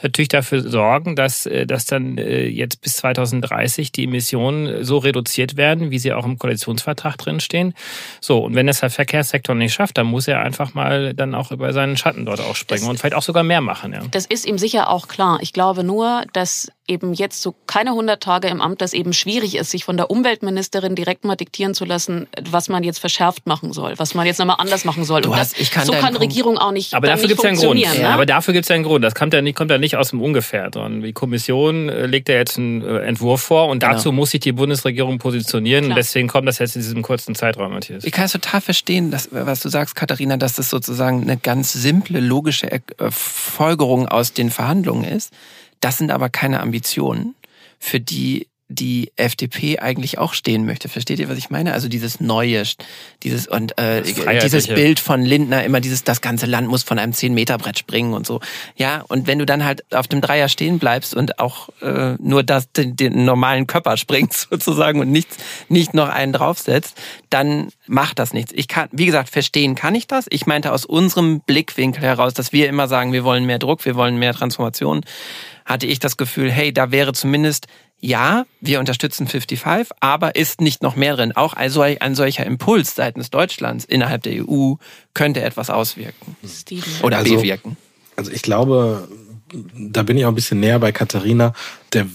natürlich dafür sorgen, dass, äh, dass dann äh, jetzt bis 2030 die Emissionen so reduziert werden, wie sie auch im Koalitionsvertrag drinstehen. So, und wenn es der Verkehrssektor nicht schafft, dann muss er einfach mal dann auch über seinen Schatten dort auch springen das, und vielleicht auch sogar mehr machen. Ja. Das ist ihm sicher auch klar. Ich glaube nur, dass eben jetzt so keine 100 Tage im Amt, dass eben schwierig ist, sich von der Umweltministerin direkt mal diktieren zu lassen, was man jetzt verschärft machen soll, was man jetzt nochmal anders machen soll. Du und hast, das, ich kann so kann Punkt. Regierung auch nicht Aber dafür gibt es ja einen Grund. Ne? Ja, aber dafür gibt es ja einen Grund. Das kommt ja nicht, kommt ja nicht aus dem Ungefähr. Sondern die Kommission äh, legt ja jetzt einen äh, Entwurf vor und dazu genau. muss sich die Bundesregierung positionieren. Klar. Und deswegen kommt das jetzt in diesem kurzen Zeitraum, Matthias. Ich kann es total verstehen, dass, was du sagst, Katharina, dass das sozusagen eine ganz simple, logische äh, Folgerung aus den Verhandlungen ist. Das sind aber keine Ambitionen für die die FDP eigentlich auch stehen möchte. Versteht ihr, was ich meine? Also dieses Neue, dieses und äh, dieses Bild von Lindner, immer dieses, das ganze Land muss von einem 10-Meter-Brett springen und so. Ja, und wenn du dann halt auf dem Dreier stehen bleibst und auch äh, nur das, den, den normalen Körper springst sozusagen und nichts, nicht noch einen draufsetzt, dann macht das nichts. Ich kann, wie gesagt, verstehen kann ich das. Ich meinte aus unserem Blickwinkel heraus, dass wir immer sagen, wir wollen mehr Druck, wir wollen mehr Transformation hatte ich das Gefühl, hey, da wäre zumindest, ja, wir unterstützen 55, aber ist nicht noch mehr drin. Auch also ein solcher Impuls seitens Deutschlands innerhalb der EU könnte etwas auswirken. Steven. Oder also, bewirken. Also ich glaube, da bin ich auch ein bisschen näher bei Katharina. Der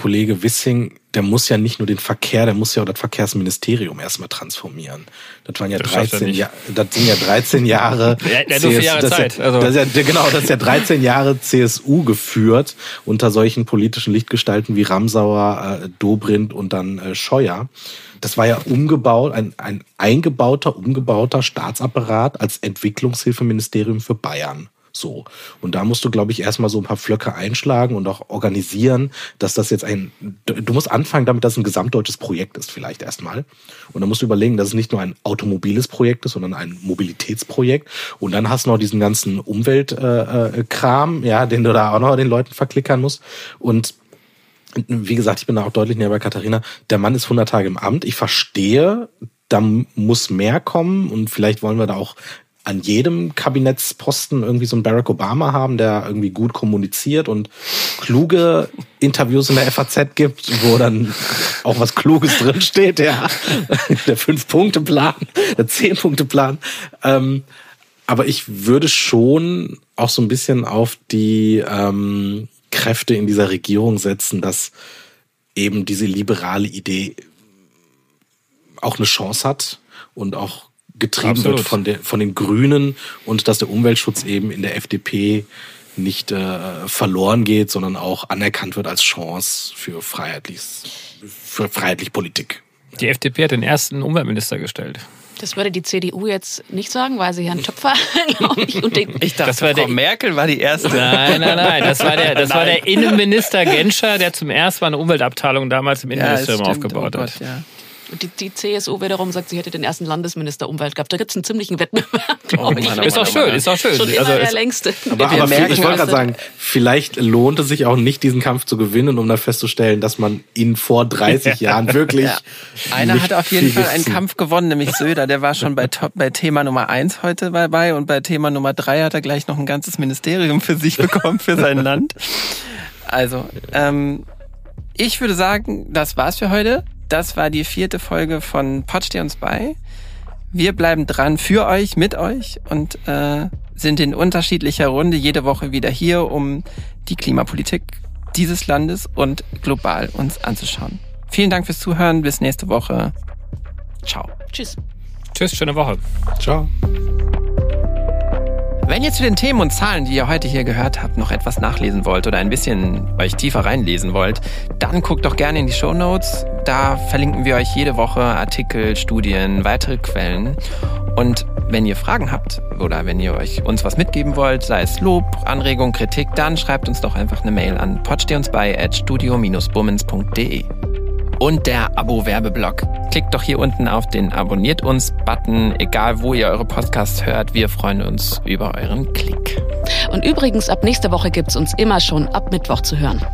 Kollege Wissing, der muss ja nicht nur den Verkehr, der muss ja auch das Verkehrsministerium erstmal transformieren. Das waren ja das 13 Jahre, das sind ja 13 Jahre. ja, CS, Jahre das Zeit. Ja, also. das ist ja, genau, das ist ja 13 Jahre CSU geführt unter solchen politischen Lichtgestalten wie Ramsauer, äh, Dobrindt und dann äh, Scheuer. Das war ja umgebaut, ein, ein eingebauter, umgebauter Staatsapparat als Entwicklungshilfeministerium für Bayern. So. Und da musst du, glaube ich, erstmal so ein paar Flöcke einschlagen und auch organisieren, dass das jetzt ein, du musst anfangen damit, dass es ein gesamtdeutsches Projekt ist, vielleicht erstmal. Und dann musst du überlegen, dass es nicht nur ein automobiles Projekt ist, sondern ein Mobilitätsprojekt. Und dann hast du noch diesen ganzen Umweltkram, äh, ja, den du da auch noch den Leuten verklickern musst. Und wie gesagt, ich bin da auch deutlich näher bei Katharina. Der Mann ist 100 Tage im Amt. Ich verstehe, da muss mehr kommen und vielleicht wollen wir da auch an jedem Kabinettsposten irgendwie so einen Barack Obama haben, der irgendwie gut kommuniziert und kluge Interviews in der FAZ gibt, wo dann auch was Kluges drinsteht, ja. Der Fünf-Punkte-Plan, der Zehn-Punkte-Plan. Ähm, aber ich würde schon auch so ein bisschen auf die ähm, Kräfte in dieser Regierung setzen, dass eben diese liberale Idee auch eine Chance hat und auch getrieben Absolut. wird von, der, von den Grünen und dass der Umweltschutz eben in der FDP nicht äh, verloren geht, sondern auch anerkannt wird als Chance für freiheitliches, für freiheitliche Politik. Die FDP hat den ersten Umweltminister gestellt. Das würde die CDU jetzt nicht sagen, weil sie Herrn Töpfer, glaube ich, und den Ich dachte, das war Frau der Merkel war die erste. Nein, nein, nein. Das war der, das war der Innenminister Genscher, der zum ersten Mal eine Umweltabteilung damals im Innenministerium ja, aufgebaut oh Gott, hat. Ja. Und die, die CSU wiederum sagt, sie hätte den ersten Landesminister Umwelt gehabt. Da gibt es einen ziemlichen Wettbewerb, glaube oh, ich. Ist auch schön, ist auch schön. Schon immer also der längste. Aber, aber merken, ich wollte gerade sagen, vielleicht lohnt es sich auch nicht, diesen Kampf zu gewinnen, um dann festzustellen, dass man ihn vor 30 Jahren wirklich. Ja. Einer hat auf jeden Fall einen Kampf gewonnen, nämlich Söder. Der war schon bei, Top, bei Thema Nummer eins heute dabei und bei Thema Nummer drei hat er gleich noch ein ganzes Ministerium für sich bekommen, für sein Land. Also, ähm, ich würde sagen, das war's für heute. Das war die vierte Folge von Pod steh uns bei. Wir bleiben dran für euch, mit euch und äh, sind in unterschiedlicher Runde jede Woche wieder hier, um die Klimapolitik dieses Landes und global uns anzuschauen. Vielen Dank fürs Zuhören. Bis nächste Woche. Ciao. Tschüss. Tschüss, schöne Woche. Ciao. Wenn ihr zu den Themen und Zahlen, die ihr heute hier gehört habt, noch etwas nachlesen wollt oder ein bisschen euch tiefer reinlesen wollt, dann guckt doch gerne in die Show Notes. Da verlinken wir euch jede Woche Artikel, Studien, weitere Quellen. Und wenn ihr Fragen habt oder wenn ihr euch uns was mitgeben wollt, sei es Lob, Anregung, Kritik, dann schreibt uns doch einfach eine Mail an potstehungsbei@studio-bummens.de. Und der Abo-Werbeblock. Klickt doch hier unten auf den Abonniert uns-Button, egal wo ihr eure Podcasts hört. Wir freuen uns über euren Klick. Und übrigens, ab nächster Woche gibt's uns immer schon ab Mittwoch zu hören.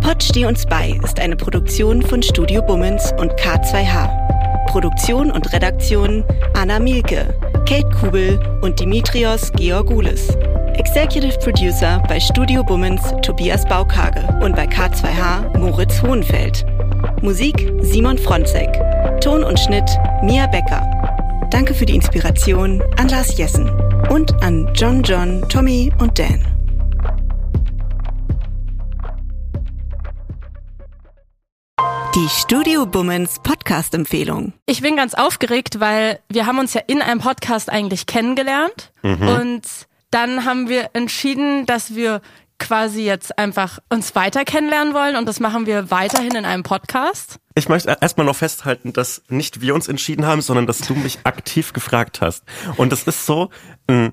Pod Steh uns bei ist eine Produktion von Studio Bummens und K2H. Produktion und Redaktion Anna Mielke, Kate Kubel und Dimitrios Georgoulis. Executive Producer bei Studio Bummens Tobias Baukage und bei K2H Moritz Hohenfeld. Musik Simon Fronzek. Ton und Schnitt Mia Becker. Danke für die Inspiration an Lars Jessen und an John John, Tommy und Dan. Die Studio Bummens Podcast-Empfehlung. Ich bin ganz aufgeregt, weil wir haben uns ja in einem Podcast eigentlich kennengelernt und dann haben wir entschieden, dass wir quasi jetzt einfach uns weiter kennenlernen wollen und das machen wir weiterhin in einem Podcast. Ich möchte erstmal noch festhalten, dass nicht wir uns entschieden haben, sondern dass du mich aktiv gefragt hast. Und das ist so ein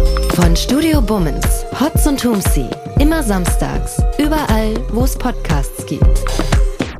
Von Studio Bummens, Hotz und Tumsi. Immer samstags. Überall, wo es Podcasts gibt.